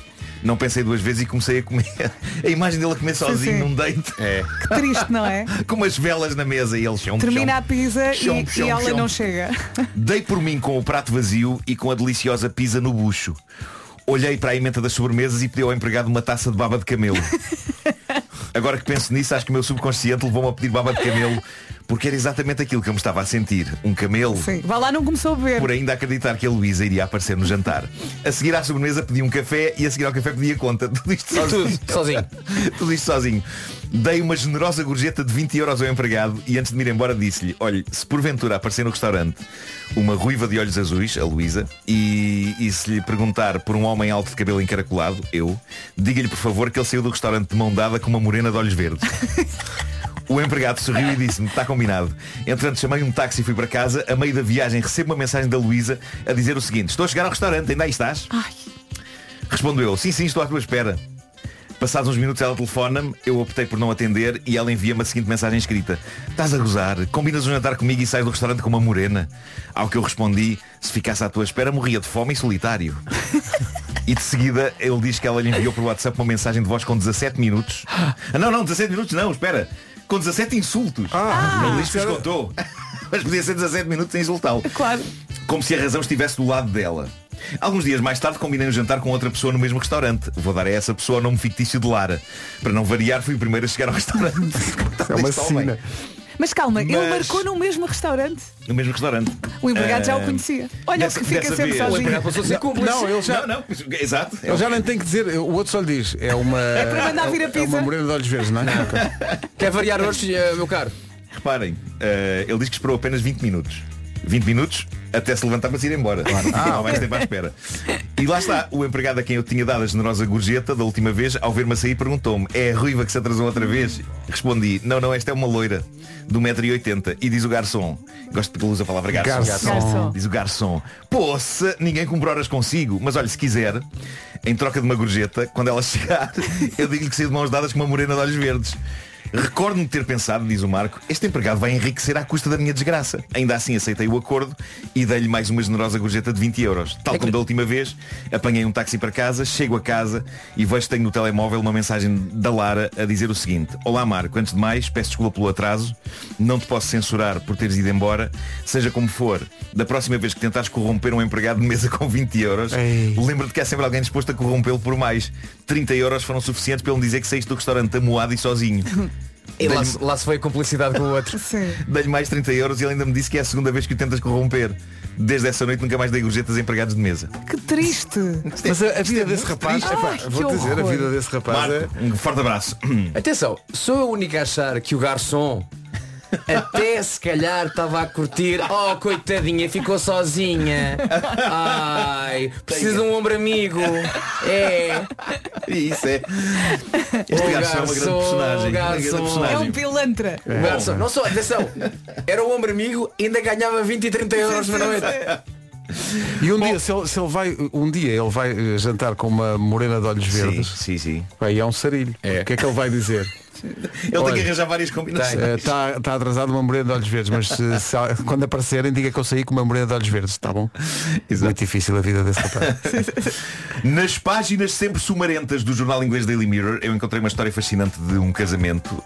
Não pensei duas vezes e comecei a comer. A imagem dele a comer sozinho sim. num date. É. Que triste, não é? Com umas velas na mesa e ele chão. Termina a chão. pizza Chão, e, chão, e ela chão. não chega. Dei por mim com o prato vazio e com a deliciosa pizza no bucho. Olhei para a emenda das sobremesas e pedi ao empregado uma taça de baba de camelo. Agora que penso nisso, acho que o meu subconsciente levou-me a pedir baba de camelo porque era exatamente aquilo que eu me estava a sentir. Um camelo. Sim. Vá lá, não começou a beber. Por ainda acreditar que a Luísa iria aparecer no jantar. A seguir à sobremesa pedi um café e a seguir ao café pedi a conta. Tudo isto sozinho. Tudo, sozinho. Tudo isto sozinho. Dei uma generosa gorjeta de 20 euros ao empregado e antes de me ir embora disse-lhe, olhe, se porventura aparecer no restaurante uma ruiva de olhos azuis, a Luísa, e, e se lhe perguntar por um homem alto de cabelo encaracolado, eu, diga-lhe por favor que ele saiu do restaurante de mão dada com uma morena de olhos verdes. O empregado sorriu e disse-me, está combinado. Entretanto, chamei um táxi e fui para casa. A meio da viagem recebo uma mensagem da Luísa a dizer o seguinte, estou a chegar ao restaurante, ainda aí estás? Respondo eu, sim, sim, estou à tua espera. Passados uns minutos ela telefona-me, eu optei por não atender e ela envia-me a seguinte mensagem escrita. Estás a gozar? Combinas um jantar comigo e sais do restaurante com uma morena? Ao que eu respondi, se ficasse à tua espera morria de fome e solitário. E de seguida ele diz que ela lhe enviou por WhatsApp uma mensagem de voz com 17 minutos. Ah, não, não, 17 minutos não, espera. Com 17 insultos. Ah, Não lhes descontou. Mas podia ser 17 minutos sem insultá-lo. Claro. Como se a razão estivesse do lado dela. Alguns dias mais tarde combinei um jantar com outra pessoa no mesmo restaurante. Vou dar a essa pessoa o nome fictício de Lara. Para não variar, fui o primeiro a chegar ao restaurante. É uma sina. Mas calma, ele Mas- marcou no mesmo restaurante. No mesmo restaurante. O empregado já o Ah, conhecia. Olha, dessa- que fica sempre vez- O sozinho. empregado passou a ser cúmplice. Não, ele já, Não, não, exato. ele já nem tem que dizer, o outro só lhe diz, é uma. É para mandar vir a É pizza. uma morena de olhos verdes, não é? Ok. Quer variar hoje, eh, meu caro? Reparem, eh, ele diz que esperou apenas 20 minutos. 20 minutos até se levantar para se ir embora. Ah, não mais tempo à espera. E lá está, o empregado a quem eu tinha dado a generosa gorjeta da última vez, ao ver-me a sair, perguntou-me, é a ruiva que se atrasou outra vez? Respondi, não, não, esta é uma loira do 1,80m. E diz o garçom, gosto de que ele usa a palavra garçom. Garçom. Garçom. Diz o garçom, poça, ninguém cumpre horas consigo. Mas olha, se quiser, em troca de uma gorjeta, quando ela chegar, eu digo-lhe que saiu de mãos dadas com uma morena de olhos verdes. Recordo-me de ter pensado, diz o Marco, este empregado vai enriquecer à custa da minha desgraça. Ainda assim aceitei o acordo e dei-lhe mais uma generosa gorjeta de 20 euros. Tal como da última vez, apanhei um táxi para casa, chego a casa e vejo que tenho no telemóvel uma mensagem da Lara a dizer o seguinte. Olá Marco, antes de mais, peço desculpa pelo atraso, não te posso censurar por teres ido embora, seja como for, da próxima vez que tentares corromper um empregado de mesa com 20 euros, lembra-te que há sempre alguém disposto a corrompê-lo por mais. 30 euros foram suficientes para ele dizer que saíste do restaurante amoado e sozinho. E lá, se- lá se foi a cumplicidade com o outro. Sim. Dei-lhe mais 30 euros e ele ainda me disse que é a segunda vez que o tentas corromper. Desde essa noite nunca mais dei gorjetas a empregados de mesa. Que triste. Mas a, a vida desse rapaz, triste. epá, Ai, que vou dizer, a horror. vida desse rapaz é. Marco, um forte abraço. Atenção, sou eu o único a achar que o garçom até se calhar estava a curtir. Oh, coitadinha, ficou sozinha. Ai, precisa de um ombro amigo. É. E isso é. Este O garçom é uma grande garçom, personagem. grande garçom. É personagem. um pilantra. O garçom, não só, atenção, era o ombro amigo e ainda ganhava 20 e 30 euros na noite. E um dia, se ele, se ele vai, um dia ele vai eh, jantar com uma morena de olhos Sim, verdes, sim, sim. aí é um sarilho. É. O que é que ele vai dizer? Ele Olha, tem que arranjar várias combinações. Está tá atrasado uma morena de olhos verdes, mas se- se- quando aparecerem diga que eu saí com uma morena de olhos verdes, está bom? Muito difícil a vida desse rapaz. Nas páginas sempre sumarentas do jornal inglês Daily Mirror, eu encontrei uma história fascinante de um casamento.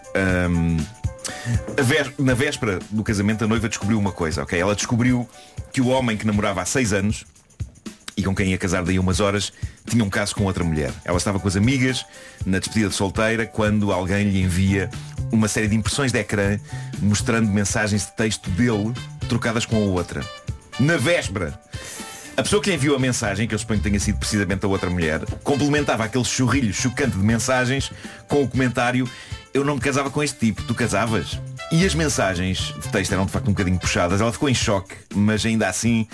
Vé- na véspera do casamento, a noiva descobriu uma coisa, ok? Ela descobriu que o homem que namorava há seis anos e com quem ia casar daí umas horas tinha um caso com outra mulher. Ela estava com as amigas na despedida de solteira quando alguém lhe envia uma série de impressões de ecrã mostrando mensagens de texto dele trocadas com a outra. Na véspera. A pessoa que enviou a mensagem, que eu suponho que tenha sido precisamente a outra mulher, complementava aquele churrilho chocante de mensagens com o comentário Eu não me casava com este tipo, tu casavas? E as mensagens de texto eram de facto um bocadinho puxadas. Ela ficou em choque, mas ainda assim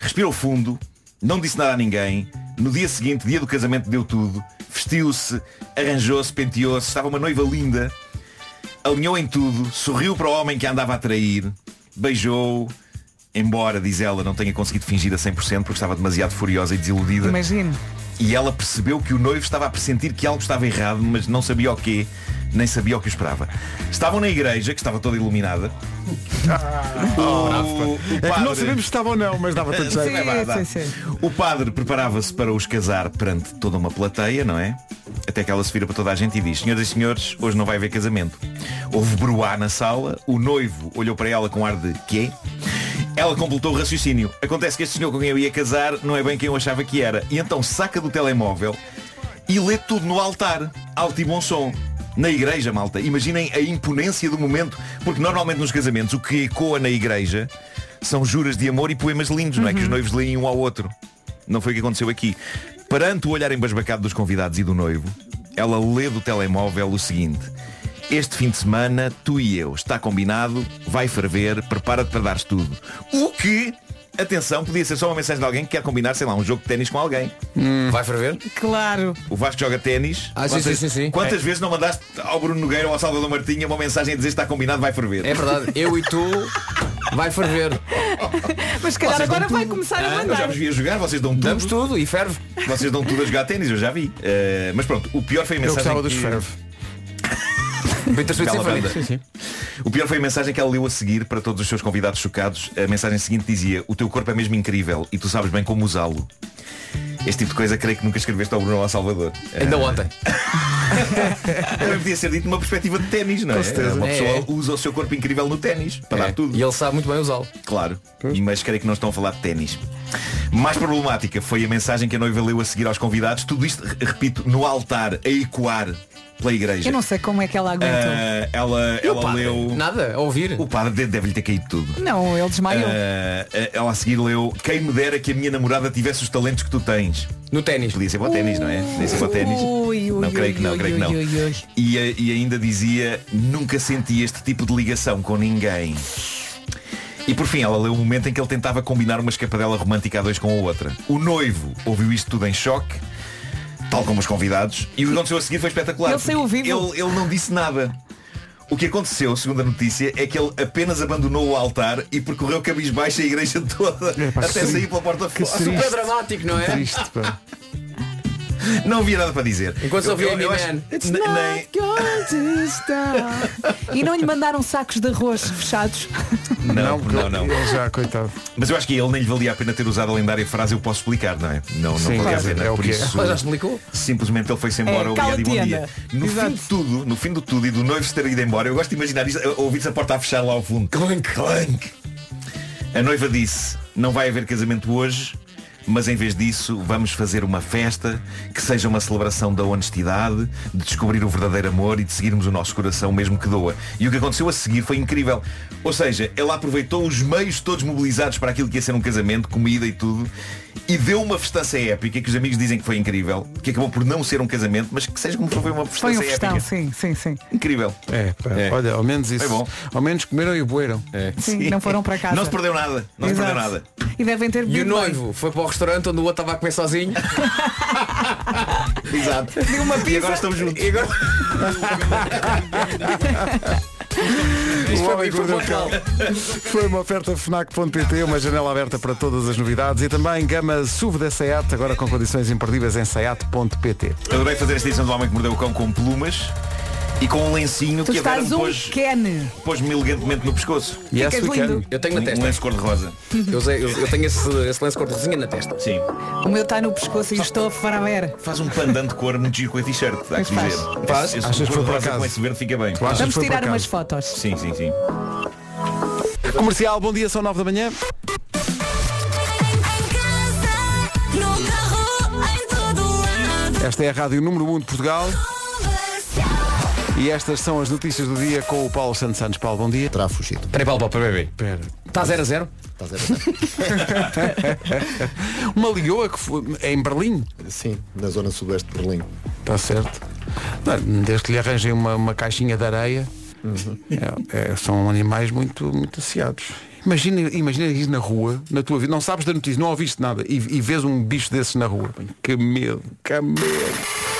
respirou fundo, não disse nada a ninguém. No dia seguinte, dia do casamento, deu tudo. Vestiu-se, arranjou-se, penteou-se, estava uma noiva linda. Alinhou em tudo, sorriu para o homem que a andava a trair, beijou, embora, diz ela, não tenha conseguido fingir a 100% porque estava demasiado furiosa e desiludida. Imagino. e ela percebeu que o noivo estava a pressentir que algo estava errado, mas não sabia o quê, nem sabia o que esperava. Estavam na igreja, que estava toda iluminada. O, o É que não sabemos se estava ou não, mas dava tanto jeito. Sim, vai, vai. O padre preparava-se para os casar perante toda uma plateia, não é? Até que ela se vira para toda a gente e diz Senhoras e senhores, hoje não vai haver casamento Houve bruá na sala O noivo olhou para ela com ar de quê? Ela completou o raciocínio Acontece que este senhor com quem eu ia casar Não é bem quem eu achava que era E então saca do telemóvel E lê tudo no altar Alto e bom som na igreja, malta. Imaginem a imponência do momento, porque normalmente nos casamentos o que ecoa na igreja são juras de amor e poemas lindos, não é? Que os noivos leem um ao outro. Não foi o que aconteceu aqui. Perante o olhar embasbacado dos convidados e do noivo, ela lê do telemóvel o seguinte. Este fim de semana, tu e eu, está combinado, vai ferver, prepara-te para dares tudo. O que, atenção, podia ser só uma mensagem de alguém que quer combinar, sei lá, um jogo de ténis com alguém. Vai ferver? Claro. O Vasco joga ténis. Ah, sim, sim, sim, sim. Quantas vezes não mandaste ao Bruno Nogueira ou ao Salvador Martinha uma mensagem a dizer está combinado, vai ferver? É verdade. Eu e tu vai ferver. Mas se calhar Vocês dão agora vai tudo. começar a Ah, Eu já mandar. vos vi a jogar, vocês dão tudo. Damos tudo e ferve. Vocês dão tudo a jogar ténis, eu já vi. Eh, mas pronto, o pior foi a Eu mensagem. gostava dos que... ferve. Bittersweet Bela Symphony. banda. O pior foi a mensagem que ela leu a seguir para todos os seus convidados chocados. A mensagem seguinte dizia O teu corpo é mesmo incrível e tu sabes bem como usá-lo. Este tipo de coisa creio que nunca escreveste ao Bruno ou ao Salvador. Ainda ontem. Também podia ser dito numa perspectiva de ténis, não é? Com certeza. Uma pessoa É. usa o seu corpo incrível no ténis para É. dar tudo. E ele sabe muito bem usá-lo. Claro. E mas creio que não estão a falar de ténis. Mais problemática foi a mensagem que a noiva leu a seguir aos convidados. Tudo isto, re- repito, no altar, a ecoar pela igreja. Eu não sei como é que ela aguentou. Ah, ela E ela padre? leu. Nada, a ouvir. O padre de- deve-lhe ter caído tudo. Não, ele desmaiou. Ah, ela a seguir leu Quem me dera que a minha namorada tivesse os talentos que tu tens No ténis. Podia ser para o ténis, não é? Podia ser para o ténis Ui, ui, Não, creio que não, ui, creio que não ui, ui, ui. e, a- e ainda dizia Nunca senti este tipo de ligação com ninguém e por fim, ela leu um momento em que ele tentava combinar uma escapadela romântica a dois com a outra. O noivo ouviu isto tudo em choque, tal como os convidados, e o que aconteceu a seguir foi espetacular. Ele saiu vivo. Ele, ele não disse nada. O que aconteceu, segundo a notícia, é que ele apenas abandonou o altar e percorreu cabisbaixo a igreja toda Epá, que até sair pela porta fora. Super dramático, não é? Triste, pá. Não havia nada para dizer. Enquanto se ouvia Eu- acho- ne- nem- E não lhe mandaram sacos de arroz fechados. Não, não, não. Ele já, coitado. Mas eu acho que ele nem lhe valia a pena ter usado a lendária frase eu posso explicar, não é? Não, não Sim, valia a pena. É o Por isso, Ela já explicou. simplesmente ele foi-se embora, É, obrigado e bom dia. No Exato. fim de tudo, no fim de tudo e do noivo se ter ido embora, eu gosto de imaginar isto, ouvir-se a porta a fechar lá ao fundo. Clank. Clank. A noiva disse, não vai haver casamento hoje, mas em vez disso vamos fazer uma festa que seja uma celebração da honestidade, de descobrir o verdadeiro amor e de seguirmos o nosso coração mesmo que doa. E o que aconteceu a seguir foi incrível. Ou seja, ela aproveitou os meios todos mobilizados para aquilo que ia ser um casamento, comida e tudo, e deu uma festança épica que os amigos dizem que foi incrível, que acabou por não ser um casamento, mas que seja como for, foi uma Foi festança um festão, épica. sim, sim, sim. Incrível. É, É. olha, ao menos isso. Foi bom. Ao menos comeram e boeram. É. Sim, não foram para casa. Não se perdeu nada. Não se Exato. perdeu nada. E devem ter E o bem. noivo foi para o restaurante onde o outro estava a comer sozinho. Exato. Pediu uma E pizza. agora estamos juntos. E agora. Isto O foi, Homem que foi Mordeu o Cão. Foi uma oferta FNAC.pt, uma janela aberta para todas as novidades e também gama SUV da SEAT, agora com condições imperdíveis em SEAT.pt. Adorei fazer esta edição do Homem que Mordeu o Cão com plumas e com um lencinho Tu que a Vera me um pôs, Ken. pôs-me elegantemente no pescoço. Yes, Ficas we can. lindo. Eu tenho na Um testa. lenço cor-de-rosa. Eu, usei- eu- eu tenho esse, esse lenço cor-de-rosinha na testa. Sim. O meu está no pescoço e estou a ver. Faz um pandan de cor muito giro com a t-shirt, dá que Pois faz. dizer. Faz? Esse, esse Achas que foi por cor-de-rosa acaso? com esse verde fica bem. Tu achas Vamos que foi por tirar acaso? umas fotos. Sim, sim, sim. Comercial, bom dia, são 9 da manhã. Esta é a Rádio Número 1 de Portugal. E estas são as notícias do dia com o Paulo Santos Santos. Paulo, bom dia. Terá fugido. Peraí, Paulo, peraí, peraí. Espera. Está 0 a 0? Está zero. Uma leoa que foi é em Berlim. Sim, na zona sudoeste de Berlim. Está certo. Não, Desde que lhe arranjem uma, uma caixinha de areia. É- é- são animais muito, muito asseados. Imagina, imagina ir na rua, na tua vida, não sabes da notícia, não ouviste nada e, e vês um bicho desses na rua. Que medo, que medo.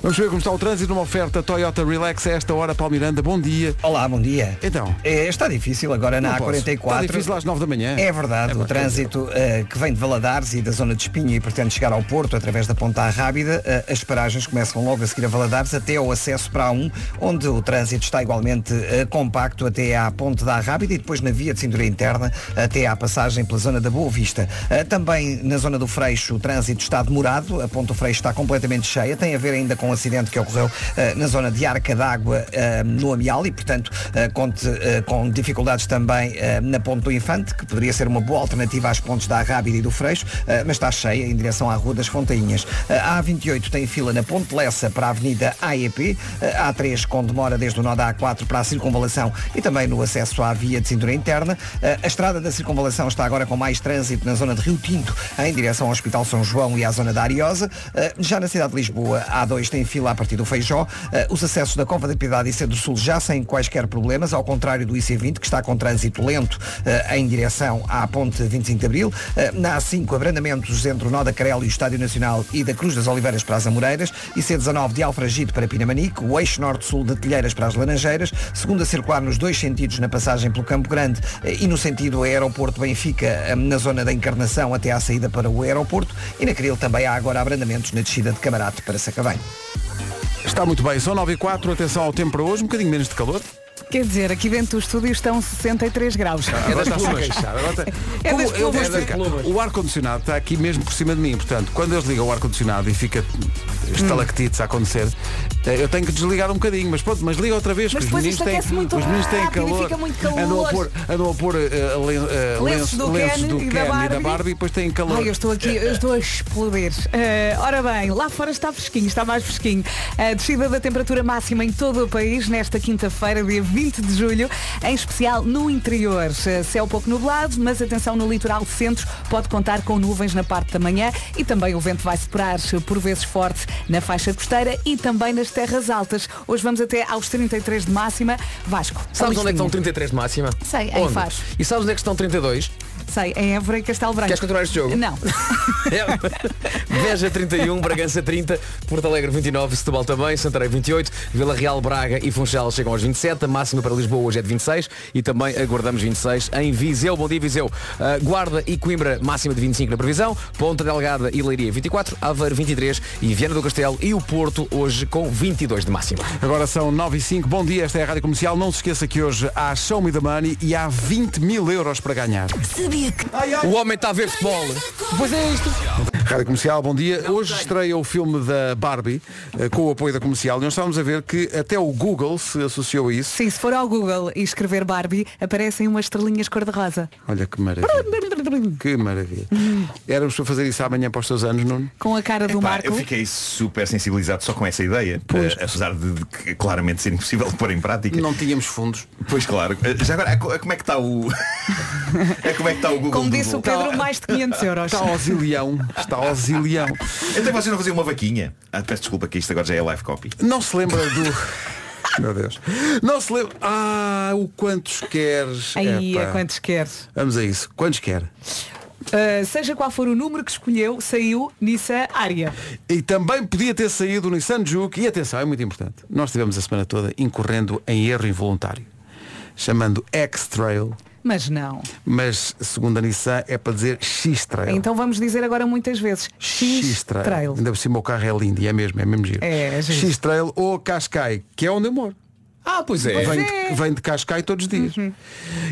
Vamos ver como está o trânsito numa oferta Toyota Relax a esta hora, Paulo Miranda. Bom dia. Olá, bom dia. Então. É, está difícil agora na Não posso. A44. Está difícil às 9 da manhã. É verdade, o trânsito eh, que vem de Valadares e da zona de Espinho e pretende chegar ao Porto através da Ponta Rábida, eh, as paragens começam logo a seguir a Valadares até ao acesso para a 1, onde o trânsito está igualmente eh, compacto até à Ponte da Rábida e depois na via de cintura interna até à passagem pela zona da Boa Vista. Também na zona do Freixo o trânsito está demorado, a Ponte do Freixo está completamente cheia, tem a ver ainda com o acidente que ocorreu eh, na zona de Arca d'Água eh, no Amial e, portanto, eh, conte com dificuldades também na Ponte do Infante, que poderia ser uma boa alternativa às pontes da Rábida e do Freixo, mas está cheia em direção à Rua das Fontainhas. A A28 tem fila na Ponte Lessa para a Avenida AEP, a A3 com demora desde o nó da A4 para a Circunvalação e também no acesso à via de cintura interna. A estrada da Circunvalação está agora com mais trânsito na zona de Rio Tinto, em direção ao Hospital São João e à zona da Ariosa. Já na cidade de Lisboa, a A2 tem fila a partir do Feijó. Eh, Os acessos da Cova da Piedade e Centro-Sul já sem quaisquer problemas, ao contrário do IC20, que está com trânsito lento eh, em direção à ponte 25 de Abril. Eh, Na A5, abrandamentos entre o Nó da Carela e o Estádio Nacional e da Cruz das Oliveiras para as Amoreiras. IC19 de Alfragide para Pinamanique. O eixo norte-sul de Telheiras para as Laranjeiras. Segunda circular nos dois sentidos na passagem pelo Campo Grande e no sentido aeroporto Benfica, na zona da Encarnação até à saída para o aeroporto. E na Cril também há agora abrandamentos na descida de Camarate para Sacavém. Está muito bem, são 9 e 4, atenção ao tempo para hoje, um bocadinho menos de calor. Quer dizer, aqui dentro do estúdio estão 63 graus. Agora está-se a queixar, agora está- É Como- das eu vou plumas. explicar. O ar-condicionado está aqui mesmo por cima de mim, portanto, quando eles ligam o ar-condicionado e fica estalactites a acontecer, eh, eu tenho que desligar um bocadinho, mas pronto, mas liga outra vez, Mas que os depois meninos isto têm, aquece muito os meninos têm rápido e calor. fica muito calor. Andam a pôr, andam a pôr eh, len- eh, Lenços lenços, do lenços Ken do e Ken da e da Barbie. Barbie e depois têm calor. Ai, eu estou aqui, eu estou a explodir. Eh, ora bem, lá fora está fresquinho, está mais fresquinho. A descida da temperatura máxima em todo o país nesta quinta-feira, dia 20 de julho, em especial no interior. Eh, Céu pouco nublado, mas atenção no litoral centro, pode contar com nuvens na parte da manhã e também o vento vai soprar eh, por vezes forte na faixa costeira e também nas terras altas. Hoje vamos até aos 33 de máxima. Vasco. Sabes onde é que estão listinha. 33 de máxima? Sei, em Onde? Faro. E sabes onde é que estão 32? Sei, em Évora e Castelo Branco. Queres continuar este jogo? Não. Beja 31, Bragança 30, Porto Alegre 29, Setúbal também, Santarém 28, Vila Real, Braga e Funchal chegam aos 27, a máxima para Lisboa hoje é de 26 e também aguardamos 26 em Viseu. Bom dia Viseu. Ah, Guarda e Coimbra máxima de 25 na previsão, Ponta Delgada e Leiria 24, Aveiro 23 e Viana do Castelo e o Porto hoje com 22 de máxima. Agora são 9 e 5. Bom dia, esta é a Rádio Comercial. Não se esqueça que hoje há Show Me the Money e há 20 mil euros para ganhar. O homem está a ver futebol. Pois é isto. Rádio Comercial, bom dia. Hoje estreia o filme da Barbie, eh, com o apoio da Comercial. E nós estávamos a ver que até o Google se associou a isso. Sim, se for ao Google e escrever Barbie, aparecem umas estrelinhas cor-de-rosa. Olha que maravilha. Que maravilha. Éramos para fazer isso amanhã para os seus anos, Nuno. Com a cara do Pá, Marco. eu fiquei super sensibilizado só com essa ideia, eh, apesar de, de claramente ser impossível de pôr em prática. Não tínhamos fundos. Pois claro. Eh, Já agora, como é que está o. como é que está o Google Como disse o Pedro, mais de 500 euros. Está ao zilhão. Está ao zilhão. Então vocês não faziam uma vaquinha? Ah, peço desculpa que isto agora já é live copy. Não se lembra do. Meu Deus. Não se lembra. Ah, o quantos queres. Aí, a quantos queres. Vamos a isso. Quantos quer? Uh, seja qual for o número que escolheu, saiu Nissan Área. E também podia ter saído o Nissan Juke. E atenção, é muito importante. Nós tivemos a semana toda incorrendo em erro involuntário. Chamando X-Trail. Mas não. Mas segundo a Nissan é para dizer X-Trail. Então vamos dizer agora muitas vezes X-Trail. Ainda por cima o carro é lindo e é mesmo, é mesmo giro. É, é. X-Trail ou Cascai, que é onde eu moro. Ah, pois é. Vem, de, vem de Cascai todos os dias. Uhum.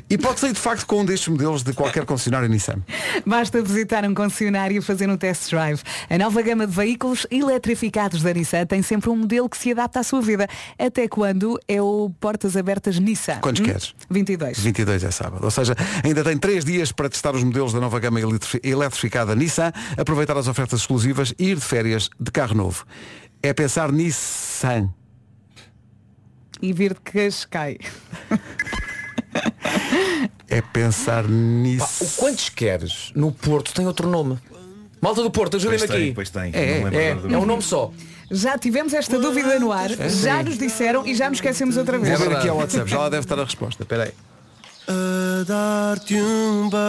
E pode sair de facto com um destes modelos de qualquer concessionário Nissan. Basta visitar um concessionário e fazer um test drive. A nova gama de veículos eletrificados da Nissan tem sempre um modelo que se adapta à sua vida. Até quando é o Portas Abertas Nissan? Quantos Hum? queres? 22. 22 é sábado. Ou seja, ainda tem 3 dias para testar os modelos da nova gama eletrifi- eletrificada Nissan, aproveitar as ofertas exclusivas e ir de férias de carro novo. É pensar Nissan. E vir de Cascai. É pensar Pá, nisso. o quantos queres no Porto tem outro nome. Malta do Porto, ajudem-me aqui. pois tem. É, é, é um nome. só. Já tivemos esta dúvida no ar, já nos disseram e já nos esquecemos outra Vou vez. ver aqui ao WhatsApp, já lá deve estar a resposta. Espera aí. A dar-te um beijo.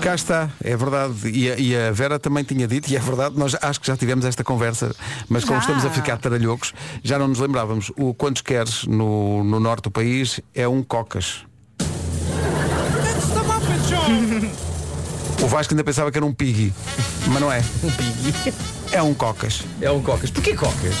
Cá está, é verdade. E a, e a Vera também tinha dito, e é verdade, nós acho que já tivemos esta conversa, mas como Já. estamos a ficar taralhocos, já não nos lembrávamos. O quantos queres no, no norte do país é um cocas. O Vasco ainda pensava que era um piggy, mas não é. Um piggy. É um cocas. É um cocas. Porquê cocas?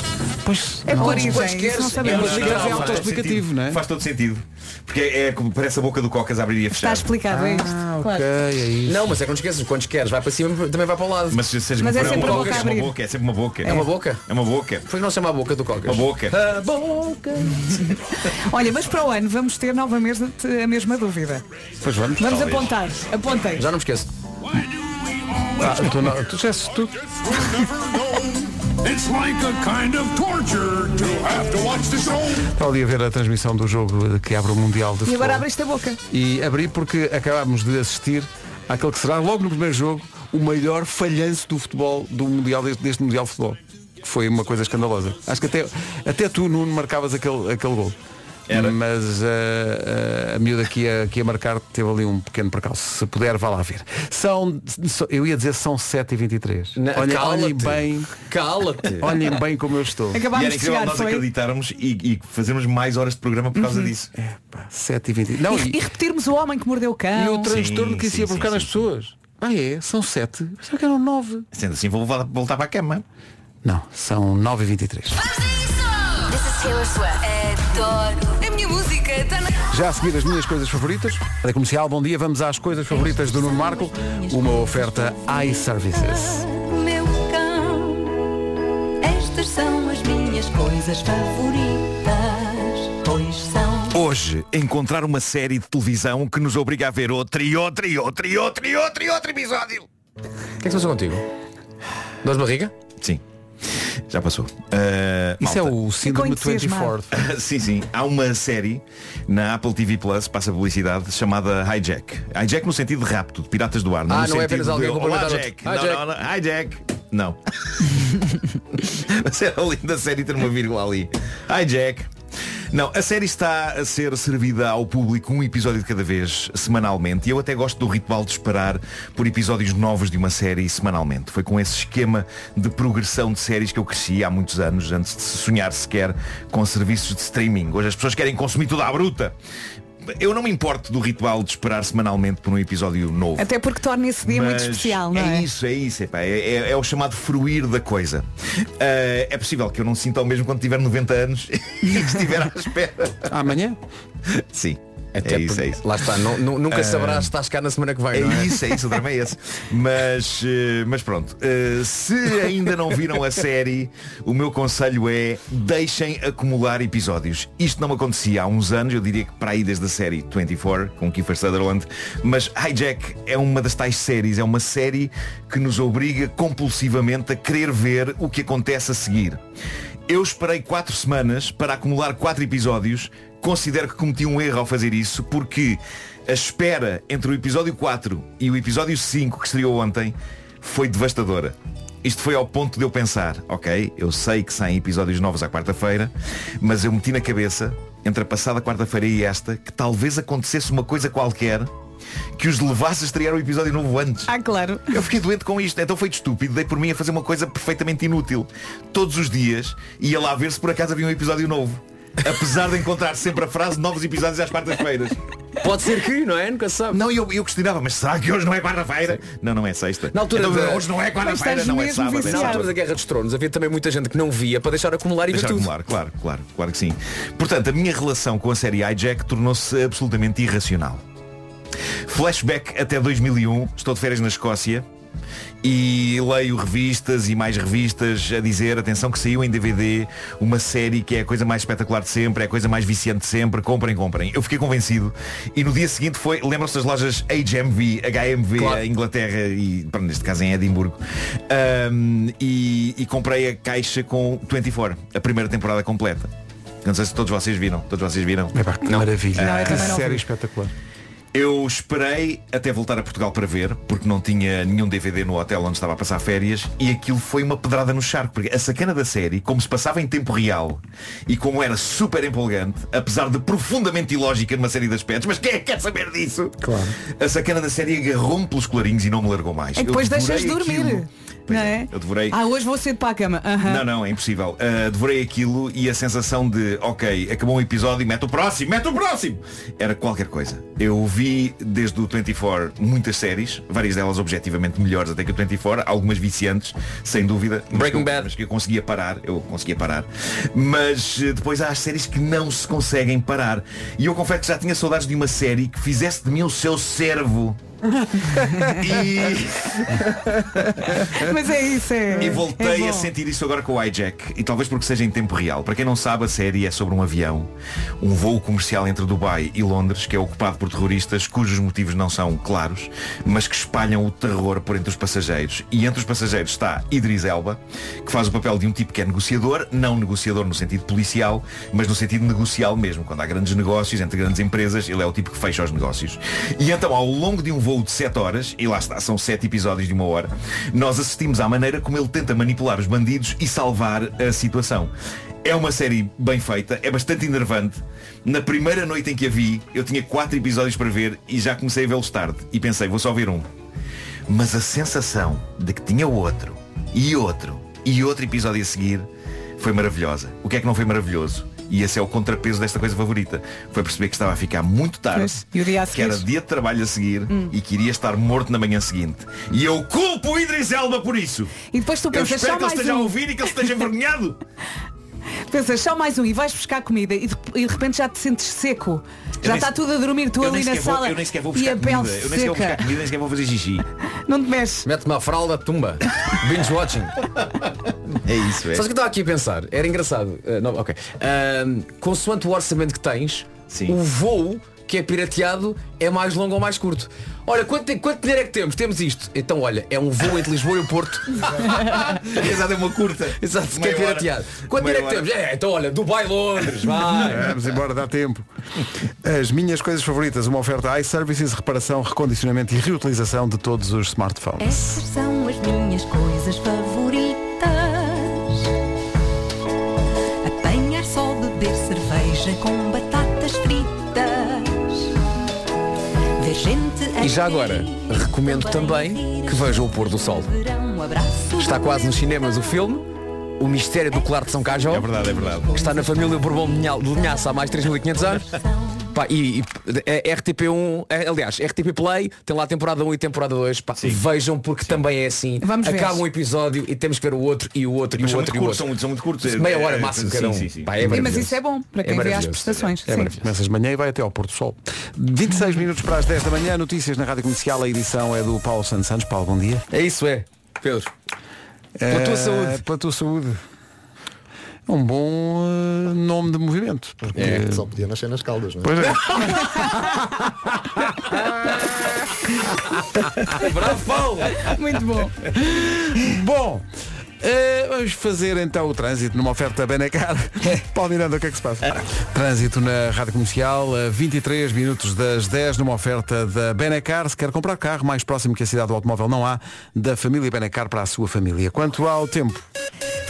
Pois É não, isso queres? não É sabemos. é Não, faz todo autoexplicativo, sentido. não é? Faz todo sentido. Porque é como parece a boca do Cocas a abrir e a Está fechar. explicado, é isto. Ah, ok, Claro. é isso. Não, mas é que não te esqueças, quantos queres, vai para cima também vai para o lado. Mas se seja Mas é sempre uma a boca a é uma boca, é sempre uma boca. É uma boca? É uma boca. Foi que não se chama a boca do cocas. Uma boca. A boca. Olha, mas para o ano vamos ter novamente a mesma dúvida. Pois vamos. Vamos Talvez. apontar. Apontem. Já não me esqueço. Ah, tu, não, tu disseste tu. It's like a kind of torture to have to watch the show. Estava ali a ver a transmissão do jogo que abre o Mundial de E Futebol. agora abriste a boca. E abri porque acabámos de assistir àquele que será logo no primeiro jogo o maior falhanço do futebol do Mundial deste, deste Mundial de Futebol. Que foi uma coisa escandalosa. Acho que até, até tu, Nuno, marcavas aquele, aquele gol. Era. Mas ah, a miúda que ia, que ia marcar teve ali um pequeno percalço. Se puder, vá lá ver. São, eu ia dizer são 7h23. Na- Olhem, olhem bem, Cala-te. olhem bem como eu estou. E Acabámos era de incrível chegar, nós foi? acreditarmos e, e fazermos mais horas de programa por causa disso. Pá, 7h23. Não, E, e repetirmos o homem que mordeu o cão. E o transtorno que isso sim, ia sim, sim, nas sim. pessoas. Ah é? São sete? Pensava que eram nove. Sendo assim, vou voltar, para a cama. Não, são 9 e 23 This is Taylor Swift. Adoro. Minha música está na... Já a seguir as minhas coisas favoritas. Da comercial, bom dia, vamos às coisas favoritas do Nuno Marco. Uma oferta iServices. Meu cão, estas são as minhas coisas favoritas, pois são. Hoje, encontrar uma série de televisão que nos obriga a ver outro e outro e outro e outro e outro e outro episódio. O que é que se passou contigo? Dor de barriga? Sim. Já passou. Uh, Isso é malta. o síndrome Ficou entusiasmado. 24. sim, sim. Há uma série na Apple TV Plus, passa a publicidade, chamada Hijack. Hijack no sentido de rapto, de piratas do ar. Ah, no não é sentido apenas alguém de, Olá, Jack. outro. Não, não, não. Hijack. Não. Mas era linda a série ter uma vírgula ali. Hijack. Não, a série está a ser servida ao público um episódio de cada vez, semanalmente. E eu até gosto do ritual de esperar por episódios novos de uma série semanalmente. Foi com esse esquema de progressão de séries que eu cresci há muitos anos, antes de sonhar sequer com serviços de streaming. Hoje as pessoas querem consumir tudo à bruta. Eu não me importo do ritual de esperar semanalmente por um episódio novo. Até porque torna esse dia muito especial, não é? isso, é isso. epá, É, é- é o chamado fruir da coisa. Ah, é possível que eu não sinta o mesmo quando tiver 90 anos e que estiver à espera. Amanhã? Sim. Até é isso, é isso. Lá está, não- nu- nunca Ah, saberás se estás cá na semana que vem, É não é? isso, é isso, o drama é esse. Mas, eh, mas pronto, eh, se ainda não viram a série, o meu conselho é deixem acumular episódios. Isto não acontecia há uns anos, eu diria que para aí desde a série 24, com Kiefer Sutherland, mas Hijack é uma das tais séries, é uma série que nos obriga compulsivamente a querer ver o que acontece a seguir. Eu esperei quatro semanas para acumular quatro episódios. Considero que cometi um erro ao fazer isso, porque a espera entre o episódio 4 e o episódio 5 que estreou ontem foi devastadora. Isto foi ao ponto de eu pensar, ok, eu sei que saem episódios novos à quarta-feira, mas eu meti na cabeça, entre a passada quarta-feira e esta, que talvez acontecesse uma coisa qualquer que os levasse a estrear o episódio novo antes. Ah, claro. Eu fiquei doente com isto, então foi de estúpido, dei por mim a fazer uma coisa perfeitamente inútil. Todos os dias ia lá ver se por acaso havia um episódio novo. Apesar de encontrar sempre a frase novos episódios às quartas-feiras. Pode ser que, não é? Nunca se sabe. Não, eu, eu questionava, mas será que hoje não é quarta-feira? Não, não é sexta. Na altura Então, da- hoje não é Mas quarta-feira, estás não é mesmo sábado. É viciado. Na sábado. altura da Guerra dos Tronos havia também muita gente que não via para deixar acumular e ver Deixar tudo. acumular, claro, claro, claro que sim. Portanto, a minha relação com a série Hijack tornou-se absolutamente irracional. Flashback até 2001, estou de férias na Escócia e leio revistas e mais revistas a dizer, atenção que saiu em DVD uma série que é a coisa mais espetacular de sempre, é a coisa mais viciante de sempre, comprem, comprem. Eu fiquei convencido e no dia seguinte foi, lembram-se das lojas HMV, HMV Claro. em Inglaterra e pronto, neste caso em Edimburgo Ahm, e, e comprei a caixa com 24, a primeira temporada completa. Não sei se todos vocês viram, todos vocês viram. Epá, que maravilha. Não, que também não série vi. espetacular. Eu esperei até voltar a Portugal para ver, porque não tinha nenhum DVD no hotel onde estava a passar férias, e aquilo foi uma pedrada no charco, porque a sacana da série, como se passava em tempo real e como era super empolgante, apesar de profundamente ilógica numa série de aspectos, mas quem é que quer saber disso? Claro. A sacana da série agarrou-me pelos colarinhos e não me largou mais. E depois deixas devorei dormir. aquilo. Não é? Eu devorei. Ah, hoje vou cedo para a cama. Aham. Não, não, é impossível. Uh, devorei aquilo e a sensação de, ok, acabou um episódio e mete o próximo, mete o próximo! Era qualquer coisa. Eu vi desde o 24 muitas séries, várias delas objetivamente melhores até que o 24, algumas viciantes, sem dúvida. Breaking que eu- Bad. Mas que eu conseguia parar, eu conseguia parar. Mas eh, depois há as séries que não se conseguem parar. E eu confesso que já tinha saudades de uma série que fizesse de mim o seu servo. e... Mas é isso, é. E voltei é a sentir isso agora com o hijack. E talvez porque seja em tempo real. Para quem não sabe, a série é sobre um avião Um voo comercial entre Dubai e Londres Que é ocupado por terroristas Cujos motivos não são claros Mas que espalham o terror por entre os passageiros. E entre os passageiros está Idris Elba Que faz o papel de um tipo que é negociador Não negociador no sentido policial Mas no sentido negocial mesmo. Quando há grandes negócios entre grandes empresas Ele é o tipo que fecha os negócios. E então ao longo de um voo de 7 horas E lá está, são 7 episódios de uma hora Nós assistimos à maneira como ele tenta manipular os bandidos E salvar a situação é uma série bem feita, é bastante enervante. Na primeira noite em que a vi, eu tinha quatro episódios para ver e já comecei a vê-los tarde. E pensei, vou só ver um. Mas a sensação de que tinha outro, e outro, e outro episódio a seguir foi maravilhosa. O que é que não foi maravilhoso? E esse é o contrapeso desta coisa favorita. Foi perceber que estava a ficar muito tarde. Pois, a que era dia de trabalho a seguir Hum. e que iria estar morto na manhã seguinte. E eu culpo o Idris Elba por isso. E depois tu Eu pensas espero só que ele esteja a um. ouvir e que ele esteja envergonhado. Pensas só mais um e vais buscar comida e de, e de repente já te sentes seco. Eu Já está se- tudo a dormir, tu eu ali na sequer vou- sala. eu nem sequer vou e buscar a pele comida. Eu nem sequer vou buscar comida, nem sequer vou fazer xixi. Não te mexes. Mete uma fralda, tumba. Binge watching. É isso, é. O que eu estava aqui a pensar? Era engraçado. Uh, não, ok. Ahm, consoante o orçamento que tens, o voo que é pirateado é mais longo ou mais curto. Olha, quanto, quanto dinheiro é que temos? Temos isto. Então, olha, é um voo entre Lisboa e o Porto. Exato, é uma curta. Exato, que é pirateado. Quanto dinheiro é que temos? É, então olha, Dubai, Londres, vai. Vamos embora, dá tempo. As minhas coisas favoritas, uma oferta iServices, reparação, recondicionamento e reutilização de todos os smartphones. Estas são as minhas coisas favoritas. Apanhar só beber cerveja com E já agora, recomendo também que vejam o pôr do sol. Está quase nos cinemas o filme O Mistério do Colar de São Cajó É verdade, é verdade. Está na família Bourbon de Linhaça há mais de 3.500 anos Pá, e, e é RTP1, é, aliás, RTP Play tem lá a temporada 1 e temporada 2 Pá, Vejam porque também é assim Vamos ver. Acaba um episódio e temos que ver o outro e o outro Mas e o são outro e curtos, são muito- são muito curtos. Meia hora É, máximo sim, cada um sim, sim. Pá, é Sim, mas isso é bom para É quem vê as prestações. É Sim. Começas de manhã e vai até ao Porto Sol. 26 minutos para as 10 da manhã, notícias na Rádio Comercial, a edição é do Paulo Santos Santos. Paulo, bom dia. É isso, é Pedro Pela tua Eh, saúde. Pela tua saúde. Um bom eh, nome de movimento. Porque... É, Só podia nascer nas caldas, não é? Pois é. Bravo Paulo Muito bom. Bom, eh, vamos fazer então o trânsito numa oferta Benacar. Paulo Miranda, o que é que se passa? Trânsito na Rádio Comercial, a 23 minutos das 10, numa oferta da Benacar. Se quer comprar carro, mais próximo que a cidade do automóvel não há, da família Benacar para a sua família. Quanto ao tempo,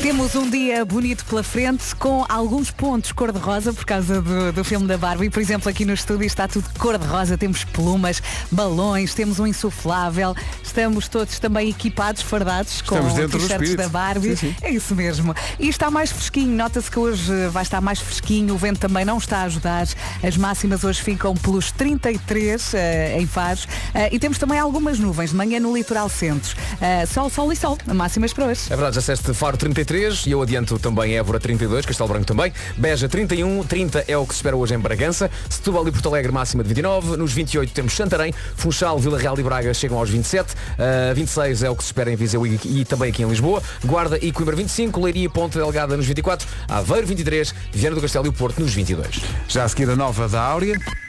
Temos um dia bonito pela frente com alguns pontos cor-de-rosa por causa do, do filme da Barbie. Por exemplo, aqui no estúdio está tudo cor-de-rosa. Temos plumas, balões, temos um insuflável. Estamos todos também equipados, fardados com Estamos do t-shirts da Barbie. Sim, sim. É isso mesmo. E está mais fresquinho. Nota-se que hoje vai estar mais fresquinho. O vento também não está a ajudar. As máximas hoje ficam pelos 33 eh, em Faros. Eh, e temos também algumas nuvens de manhã no litoral centro. Eh, sol, sol e sol. Máximas para hoje. É verdade, já disseste Faro 33 e eu adianto também Évora 32, Castelo Branco também, Beja 31, 30 é o que se espera hoje em Bragança, Setúbal e Porto Alegre máxima de 29, nos 28 temos Santarém, Funchal, Vila Real e Braga chegam aos 27, uh, 26 é o que se espera em Viseu e, e também aqui em Lisboa, Guarda e Coimbra 25, Leiria Ponte Delgada nos 24, Aveiro 23, Viana do Castelo e o Porto nos 22. já a seguir a nova da Áurea.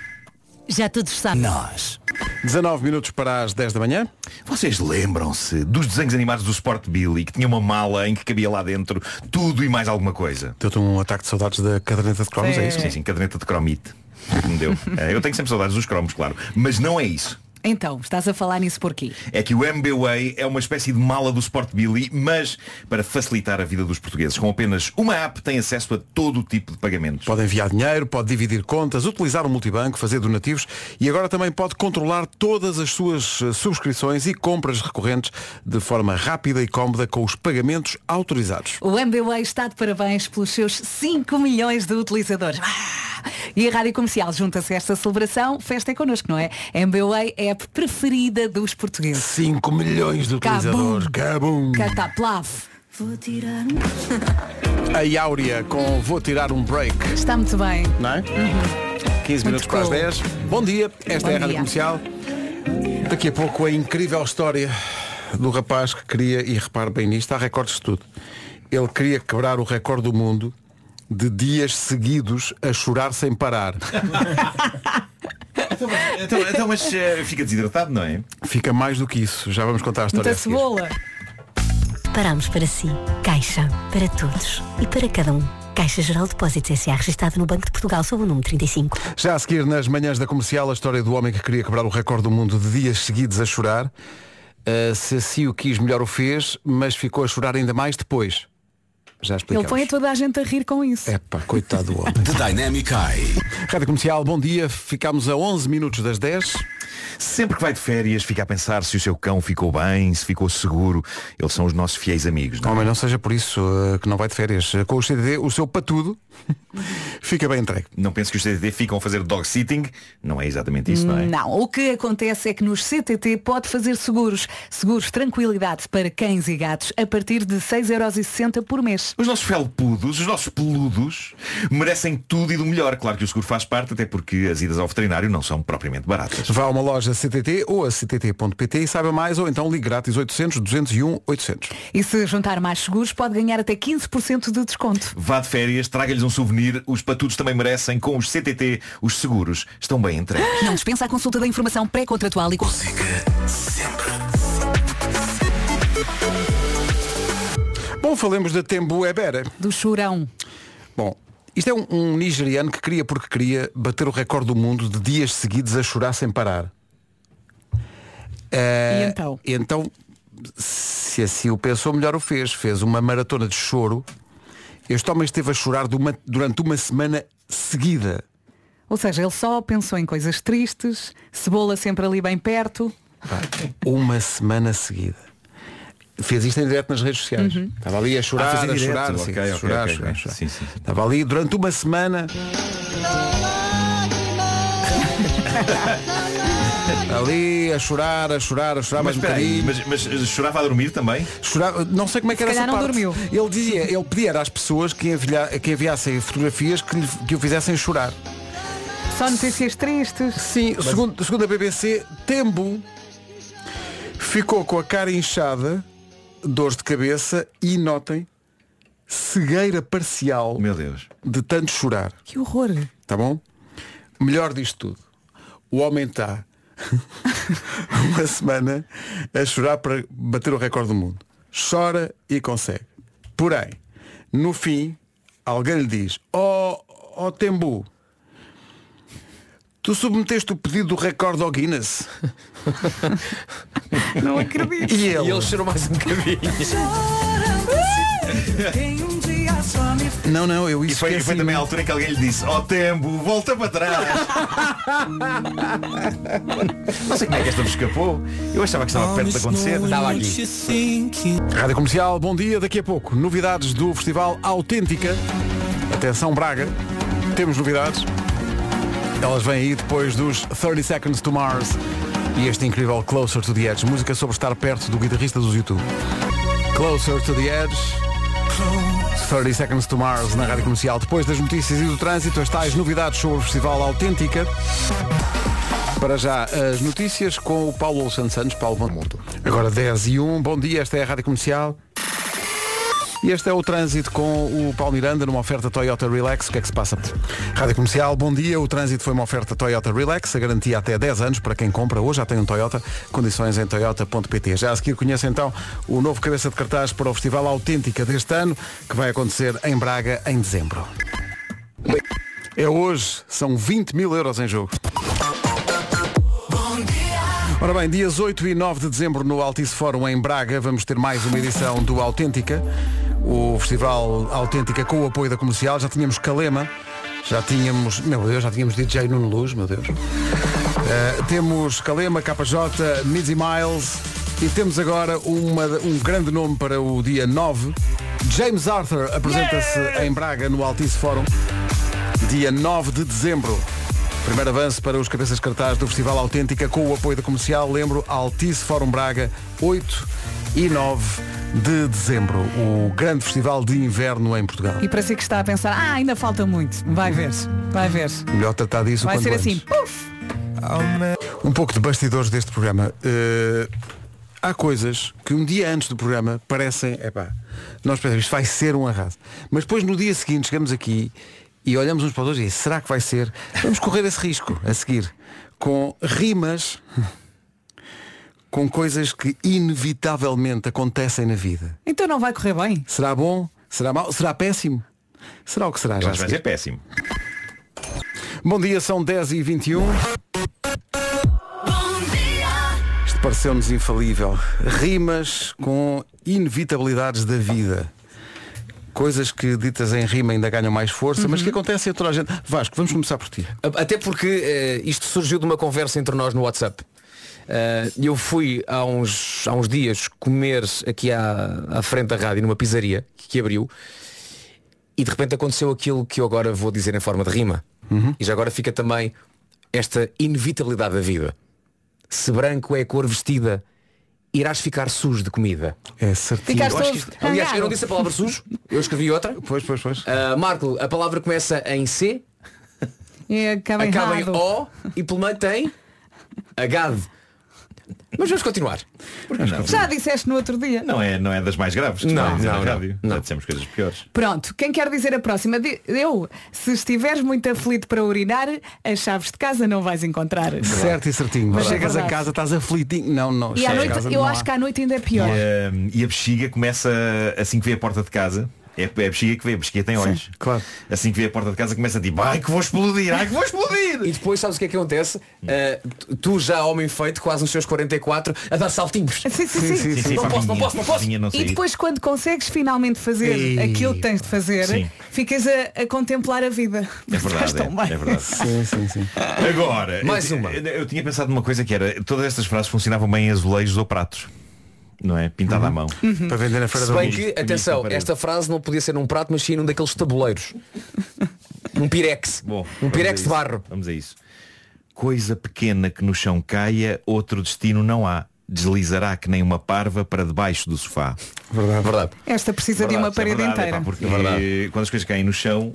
Já todos sabem. Nós. 19 minutos para as 10 da manhã. Vocês lembram-se dos desenhos animados do Sport Billy que tinha uma mala em que cabia lá dentro tudo e mais alguma coisa? Deu-te um ataque de saudades da caderneta de cromos, é isso? Sim, sim, caderneta de cromite. me deu. Eh, Eu tenho sempre saudades dos cromos, claro. Mas não é isso. Então, estás a falar nisso porquê? É que o MBWay é uma espécie de mala do Sport Billy, mas para facilitar a vida dos portugueses. Com apenas uma app tem acesso a todo o tipo de pagamentos. Pode enviar dinheiro, pode dividir contas, utilizar o multibanco, fazer donativos e agora também pode controlar todas as suas eh, subscrições e compras recorrentes de forma rápida e cómoda com os pagamentos autorizados. O MBWay está de parabéns pelos seus 5 milhões de utilizadores. Ah! E a Rádio Comercial junta-se a esta celebração. Festa é connosco, não é? MBWay é a app preferida dos portugueses. 5 milhões de utilizadores. Cabum. Cataplaf. Vou tirar um... A Áurea com Vou Tirar um Break. Está muito bem. Não é? 15 minutos para as 10. Bom dia, esta Bom é a Rádio dia. Comercial. Daqui a pouco a incrível história do rapaz que queria, e repare bem nisto, há recordes de tudo. Ele queria quebrar o recorde do mundo de dias seguidos a chorar sem parar. Então, então, mas eh, fica desidratado, não é? Fica mais do que isso. Já vamos contar a história. Muita a seguir. cebola. Paramos para si. Caixa. Para todos. E para cada um. Caixa Geral de Depósitos S.A. registrada no Banco de Portugal sob o número 35. Já a seguir, nas manhãs da comercial, a história do homem que queria quebrar o recorde do mundo de dias seguidos a chorar. Uh, se assim o quis, melhor o fez, mas ficou a chorar ainda mais depois. Já Ele explicamos. põe toda a gente a rir com isso. Epá, coitado do homem. The Dynamic Eye. Rádio Comercial, bom dia. Ficámos a 11 minutos das 10. Sempre que vai de férias fica a pensar se o seu cão ficou bem, se ficou seguro. Eles são os nossos fiéis amigos. Não é? Homem, não seja por isso uh, que não vai de férias. Uh, Com o CDD, o seu patudo fica bem entregue. Não penso que os CTT ficam a fazer dog sitting. Não é exatamente isso, não é? Não, o que acontece é que nos CTT pode fazer seguros. Seguros tranquilidade para cães e gatos a partir de 6,60€ por mês. Os nossos felpudos, os nossos peludos, merecem tudo e do melhor. Claro que o seguro faz parte, até porque as idas ao veterinário não são propriamente baratas. Vá a uma loja CTT ou a ctt.pt e saiba mais ou então ligue grátis 800 201 800. E se juntar mais seguros pode ganhar até 15% de desconto. Vá de férias, traga-lhes um souvenir. Os patudos também merecem. Com os CTT, os seguros estão bem entregues. Não dispensa a consulta da informação pré-contratual e... Bom, falemos da Tembu Ebera. Do chorão. Bom, isto é um, um nigeriano que queria porque queria bater o recorde do mundo de dias seguidos a chorar sem parar. Eh, E então? e então, se assim o pensou, melhor o fez. Fez uma maratona de choro. Este homem esteve a chorar de uma- durante uma semana seguida. Ou seja, ele só pensou em coisas tristes, cebola sempre ali bem perto. Uma semana seguida. Fez isto em direto nas redes sociais. Uhum. Estava ali a chorar, Ah, fez em a direto. chorar, sim, ok, a chorar, ok, chorar, chorar. Sim, sim, sim. Estava ali durante uma semana. ali a chorar, a chorar, a chorar Mas mais um bocadinho. mas, mas chorava a dormir também? Chorava, não sei como é que Se era essa não parte. dormiu. Ele dizia, ele pedia às pessoas que, envilha, que enviassem fotografias que, lhe- que o fizessem chorar. Só notícias tristes. Sim, segundo, segundo a BBC, Tembo ficou com a cara inchada, dores de cabeça e, notem, cegueira parcial Meu Deus. de tanto chorar. Que horror. Tá bom? Melhor disto tudo. O homem está uma semana a chorar para bater o recorde do mundo. Chora e consegue. Porém, no fim, alguém lhe diz, ó oh, Tembu, tu submeteste o pedido do recorde ao Guinness. Não acredito. E ele, E ele chorou mais um bocadinho. Não, não, eu E isso foi, foi também a altura em que alguém lhe disse, ó tempo, volta para trás. não sei como é que esta me escapou. Eu achava que estava perto de acontecer. Estava aqui. Rádio Comercial, bom dia. Daqui a pouco, novidades do Festival Autêntica. Atenção, Braga. Temos novidades. Elas vêm aí depois dos 30 Seconds to Mars e este incrível Closer to the Edge. Música sobre estar perto do guitarrista dos YouTube. Closer to the Edge. 30 Seconds to Mars na Rádio Comercial. Depois das notícias e do trânsito, as tais novidades sobre o Festival Autêntica. Para já, as notícias com o Paulo Santos Santos. Paulo, bom mundo. Agora 10 e 1. Bom dia, esta é a Rádio Comercial. E este é o trânsito com o Paulo Miranda numa oferta Toyota Relax. O que é que se passa? Rádio Comercial, bom dia. O trânsito foi uma oferta Toyota Relax, a garantia até 10 anos para quem compra. Hoje já tem um Toyota, condições em toyota.pt. Já a seguir conhece então o novo cabeça de cartaz para o Festival Autêntica deste ano, que vai acontecer em Braga em dezembro. É hoje, são 20 mil euros em jogo. Ora bem, dias 8 e 9 de dezembro no Altice Fórum em Braga vamos ter mais uma edição do Autêntica, o Festival Autêntica com o apoio da comercial. Já tínhamos Calema, já tínhamos, meu Deus, já tínhamos DJ Nuno Luz, meu Deus. Uh, temos Calema, KJ, Mizzy Miles e temos agora uma, um grande nome para o dia 9. James Arthur apresenta-se em Braga no Altice Fórum, dia 9 de dezembro. Primeiro avanço para os cabeças cartaz do Festival Autêntica com o apoio da comercial. Lembro, Altice Fórum Braga, 8 e 9 de dezembro. O grande festival de inverno em Portugal. E para si que está a pensar, ah, ainda falta muito. Vai ver, vai ver. Melhor tratar disso Vai ser antes. assim, puf! Um pouco de bastidores deste programa. Eh, há coisas que um dia antes do programa parecem, epá, nós pensamos, isto vai ser um arraso. Mas depois no dia seguinte chegamos aqui e olhamos uns para os outros e será que vai ser? Vamos correr esse risco a seguir. Com rimas com coisas que inevitavelmente acontecem na vida. Então não vai correr bem. Será bom? Será mau? Será péssimo? Será o que será? Já vai ser péssimo. Bom dia, são 10 e 21 Isto pareceu-nos infalível. Rimas com inevitabilidades da vida. Coisas que ditas em rima ainda ganham mais força, mas que acontecem a toda a gente. Vasco, vamos começar por ti. Até porque eh, isto surgiu de uma conversa entre nós no WhatsApp. Eh, eu fui há uns, há uns dias comer aqui à, à frente da rádio numa pizzaria que abriu e de repente aconteceu aquilo que eu agora vou dizer em forma de rima. E já agora fica também esta inevitabilidade da vida. Se branco é a cor vestida, irás ficar sujo de comida. É certinho. Eu que isto- aliás, eu não disse a palavra sujo, eu escrevi outra. Pois, pois, pois. Ah, Marco, a palavra começa em C, E acaba, acaba em. O e pelo meio tem agave. Mas vamos continuar. Não, Já disseste no outro dia. não é, não é das mais graves que se Não, vai dizer não, na não, rádio. não. Já dissemos coisas piores. Pronto, quem quer dizer a próxima? Di- Eu, se estiveres muito aflito para urinar, as chaves de casa não vais encontrar. Certo e certinho. Mas é Chegas a verdade. casa, estás aflitinho. Não, não. E à chegas a noite, casa, eu não acho há. que à noite ainda é pior. E, a, e a bexiga começa assim que vê a porta de casa. É é a bexiga que vê, a bexiga tem olhos. claro. Assim que vê a porta de casa começa a tipo, ai que vou explodir, ai que vou explodir. E depois sabes o que é que acontece? Ah, tu- já homem feito, quase nos seus 44, a dar saltinhos. Sim, sim, sim. Sim, sim, Não posso, não posso, não posso. não E sair. depois quando consegues finalmente fazer Ei. aquilo que tens de fazer, Sim. ficas a, a contemplar a vida. É verdade, tão é, bem. é verdade. Sim, sim, sim. Agora, Mais uma. Eu, eu tinha pensado numa coisa que era, todas estas frases funcionavam bem em azulejos ou pratos. Não é? Pintado à mão. Para vender na feira Se da bem que, Bonito, atenção, bonito, esta frase não podia ser num prato, mas sim num daqueles tabuleiros. Num pirex. Bom, um pirex de barro. Vamos a isso. Coisa pequena que no chão caia, outro destino não há. Deslizará que nem uma parva para debaixo do sofá. Verdade. Verdade. Esta precisa de uma Verdade, parede é verdade, inteira. é pá, porque É verdade. quando as coisas caem no chão,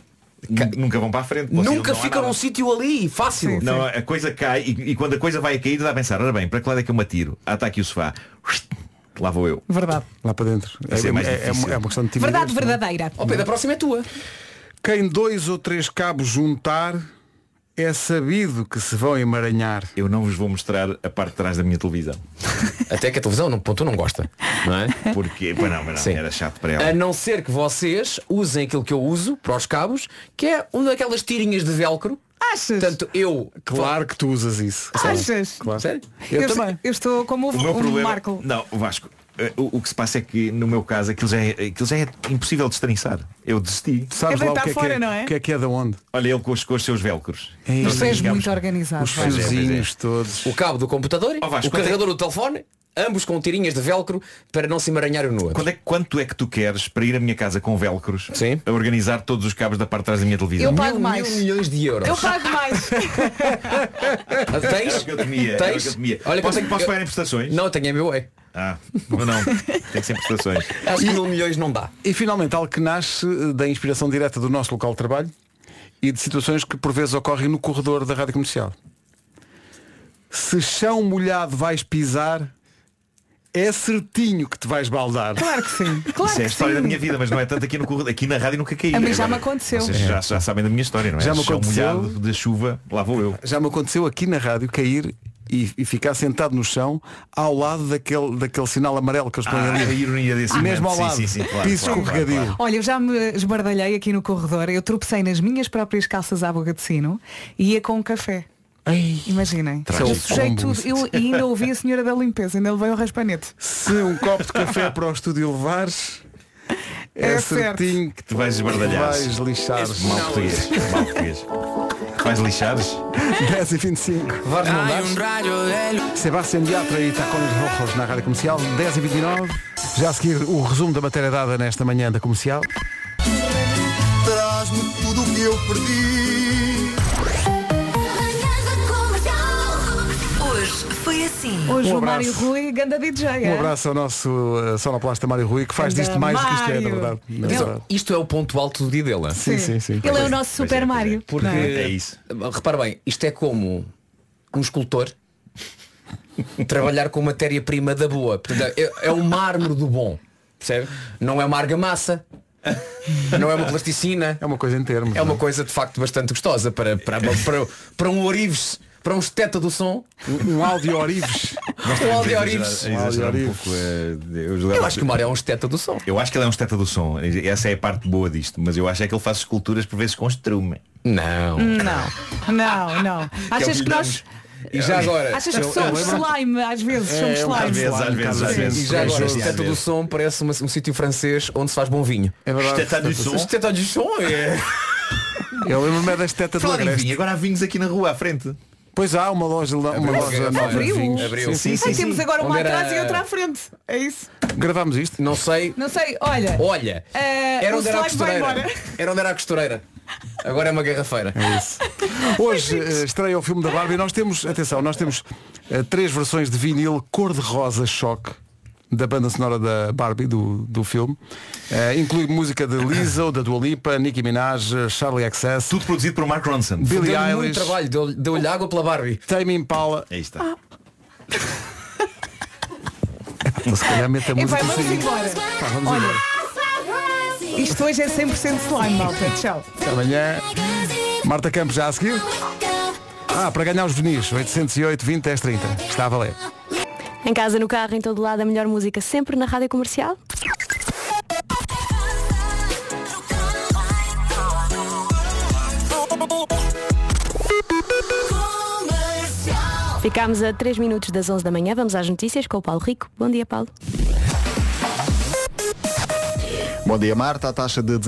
nu- nunca vão para a frente. Nunca dizer, não há fica nada. num sítio ali, fácil. Sim. Não, a coisa cai e, e quando a coisa vai a cair dá a pensar, ora bem, para que lado é que eu me atiro? Ah, está aqui o sofá. Lá vou eu. Verdade. Lá para dentro. Vai ser mais é, é, difícil. é uma questão de timidez. Verdade não é? verdadeira. Ó Pedro, a próxima é tua. Quem dois ou três cabos juntar é sabido que se vão emaranhar. Eu não vos vou mostrar a parte de trás da minha televisão. Até que a televisão, não, tu não gosta. Não é? Porque, pois não, mas Sim. não, era chato para ela. A não ser que vocês usem aquilo que eu uso para os cabos, que é uma daquelas tirinhas de velcro. Achas? Portanto, eu. Claro que tu usas isso. Achas? Claro. Sério? Eu, Eu, também. eu estou como o, O meu o problema. Marco. Não, o Vasco. eh, O, o que se passa é que no meu caso aquilo já é, aquilo já é impossível de destrinçar. Eu desisti. Sabes É lá o deitar que é, fora, que é, não é? o que é que é de onde? Olha ele com os, com os seus velcros. Ei, Tu és muito organizado. Os vai. é, fiozinhos todos. O cabo do computador, Ó, Vasco, o é- carregador do telefone, ambos com tirinhas de velcro para não se emaranhar um no outro. Quando é, que- quanto é que tu queres para ir à minha casa com velcros Sim. a organizar todos os cabos da parte de trás da minha televisão? Eu pago Mil, mais. mil milhões de euros. Eu pago mais. Tens? o temia. Era o Tens? temia. Olha, posso, eu- posso pagar em prestações? Não, tenho a meu é. Ah, não, não. Tem que ser em prestações. Acho que mil milhões não dá. E finalmente algo que nasce da inspiração direta do nosso local de trabalho e de situações que por vezes ocorrem no corredor da rádio comercial. Se chão molhado vais pisar, é certinho que te vais baldar. Claro que sim. Claro Isso é a história sim. da minha vida, mas não é tanto aqui no corredor. Aqui na rádio nunca caí. A mim já Agora, me aconteceu. Vocês já, já sabem da minha história, não é? Já me aconteceu. molhado de chuva, lá vou eu. Já me aconteceu aqui na rádio cair e, e ficar sentado no chão ao lado daquele, daquele sinal amarelo que eles põem Ah, ali. a ironia desse Mesmo momento. ao lado. Sim, sim, sim, claro, piso claro, escorregadio. claro, Olha, eu já me esbardalhei aqui no corredor, eu tropecei nas minhas próprias calças à boca de sino e ia com um café. Imaginem. Trágico. Eu sujei Combo. tudo. Eu ainda ouvi a senhora da limpeza, ainda levei o raspanete. Se um copo de café para o estúdio levares, é, É certo. certinho que Tu vais esbardalhar. Vais lixar. Mal português. Mal português. Vais lixares? 10 e 25. Vais mandar. Sebastián Yatra e Tacones Rojos na Rádio Comercial, 10 e 29. Já a seguir o resumo da matéria dada nesta manhã da Comercial. Traz-me tudo o que eu perdi. Assim. Hoje Um o abraço. Mário Rui, ganda DJ. Um é? abraço ao nosso uh, sonoplasta Mário Rui, que faz disto mais do que isto é, na verdade. Na Ele- verdade. Isto é o ponto alto do dia dele. é? Sim, sim, sim. Ele é o nosso Super Mário. Porque não é? É isso. repara bem, isto é como um escultor trabalhar com matéria-prima da boa. Portanto, é, é o mármore do bom. Percebe? Não é uma argamassa. Não é uma plasticina. É uma coisa em termos. É uma não coisa de facto bastante gostosa para, para, para, para um Orives, para um esteta do som. Um, um áudio Orives. Um áudio Orives. Um pouco, eh, eu, acho que o Mário é um esteta do som. Eu acho que ele é um esteta do som. Essa é a parte boa disto. Mas eu acho é que ele faz esculturas por vezes com estrume. Não. Não, não, não. Achas que nós. E já agora. Achas que somos lembro- slime, às vezes, É, somos é um slime. Às vezes, às vezes, às E vezes. já agora, esteta do som parece um sítio francês onde se faz bom vinho. É verdade. Esteta do som. Esteta do som é. Eu lembro-me é da esteta do Agreste. vinho, agora há vinhos aqui na rua à frente. Pois há uma loja, uma Abriu, loja abriu, de abriu. vinhos. Abriu. Sim, Ai, sim, sim. temos agora uma Onde era- atrás e outra à frente. É isso. Gravámos isto. Não sei. Não sei, olha. Olha. eh, Era o onde era a slime vai costureira. embora. Era onde era a costureira. Agora é uma garrafeira. Hoje eh, estreia o filme da Barbie. Nós temos, atenção, nós temos eh, três versões de vinil cor-de-rosa choque da banda sonora da Barbie, do, do filme. Eh, inclui música de Lizzo, da Dua Lipa, Nicki Minaj, Charlie XS, Tudo produzido por Mark Ronson. Billie Deu-lhe muito Eilish, trabalho, deu- deu-lhe água pela Barbie. Tame Impala. Aí está. Se calhar mete a E música. vai, vamos assim. embora. Pá, vamos Olha, embora. isto hoje é 100% slime, malta. Tchau. Até amanhã. Marta Campos já a seguir. Ah, para ganhar os vinis, 808 20 10 30. Está a valer. Em casa, no carro, em todo lado, a melhor música sempre na rádio comercial. Ficámos a 3 minutos das 11 da manhã. Vamos às notícias com o Paulo Rico. Bom dia, Paulo. Bom dia, Marta. A taxa de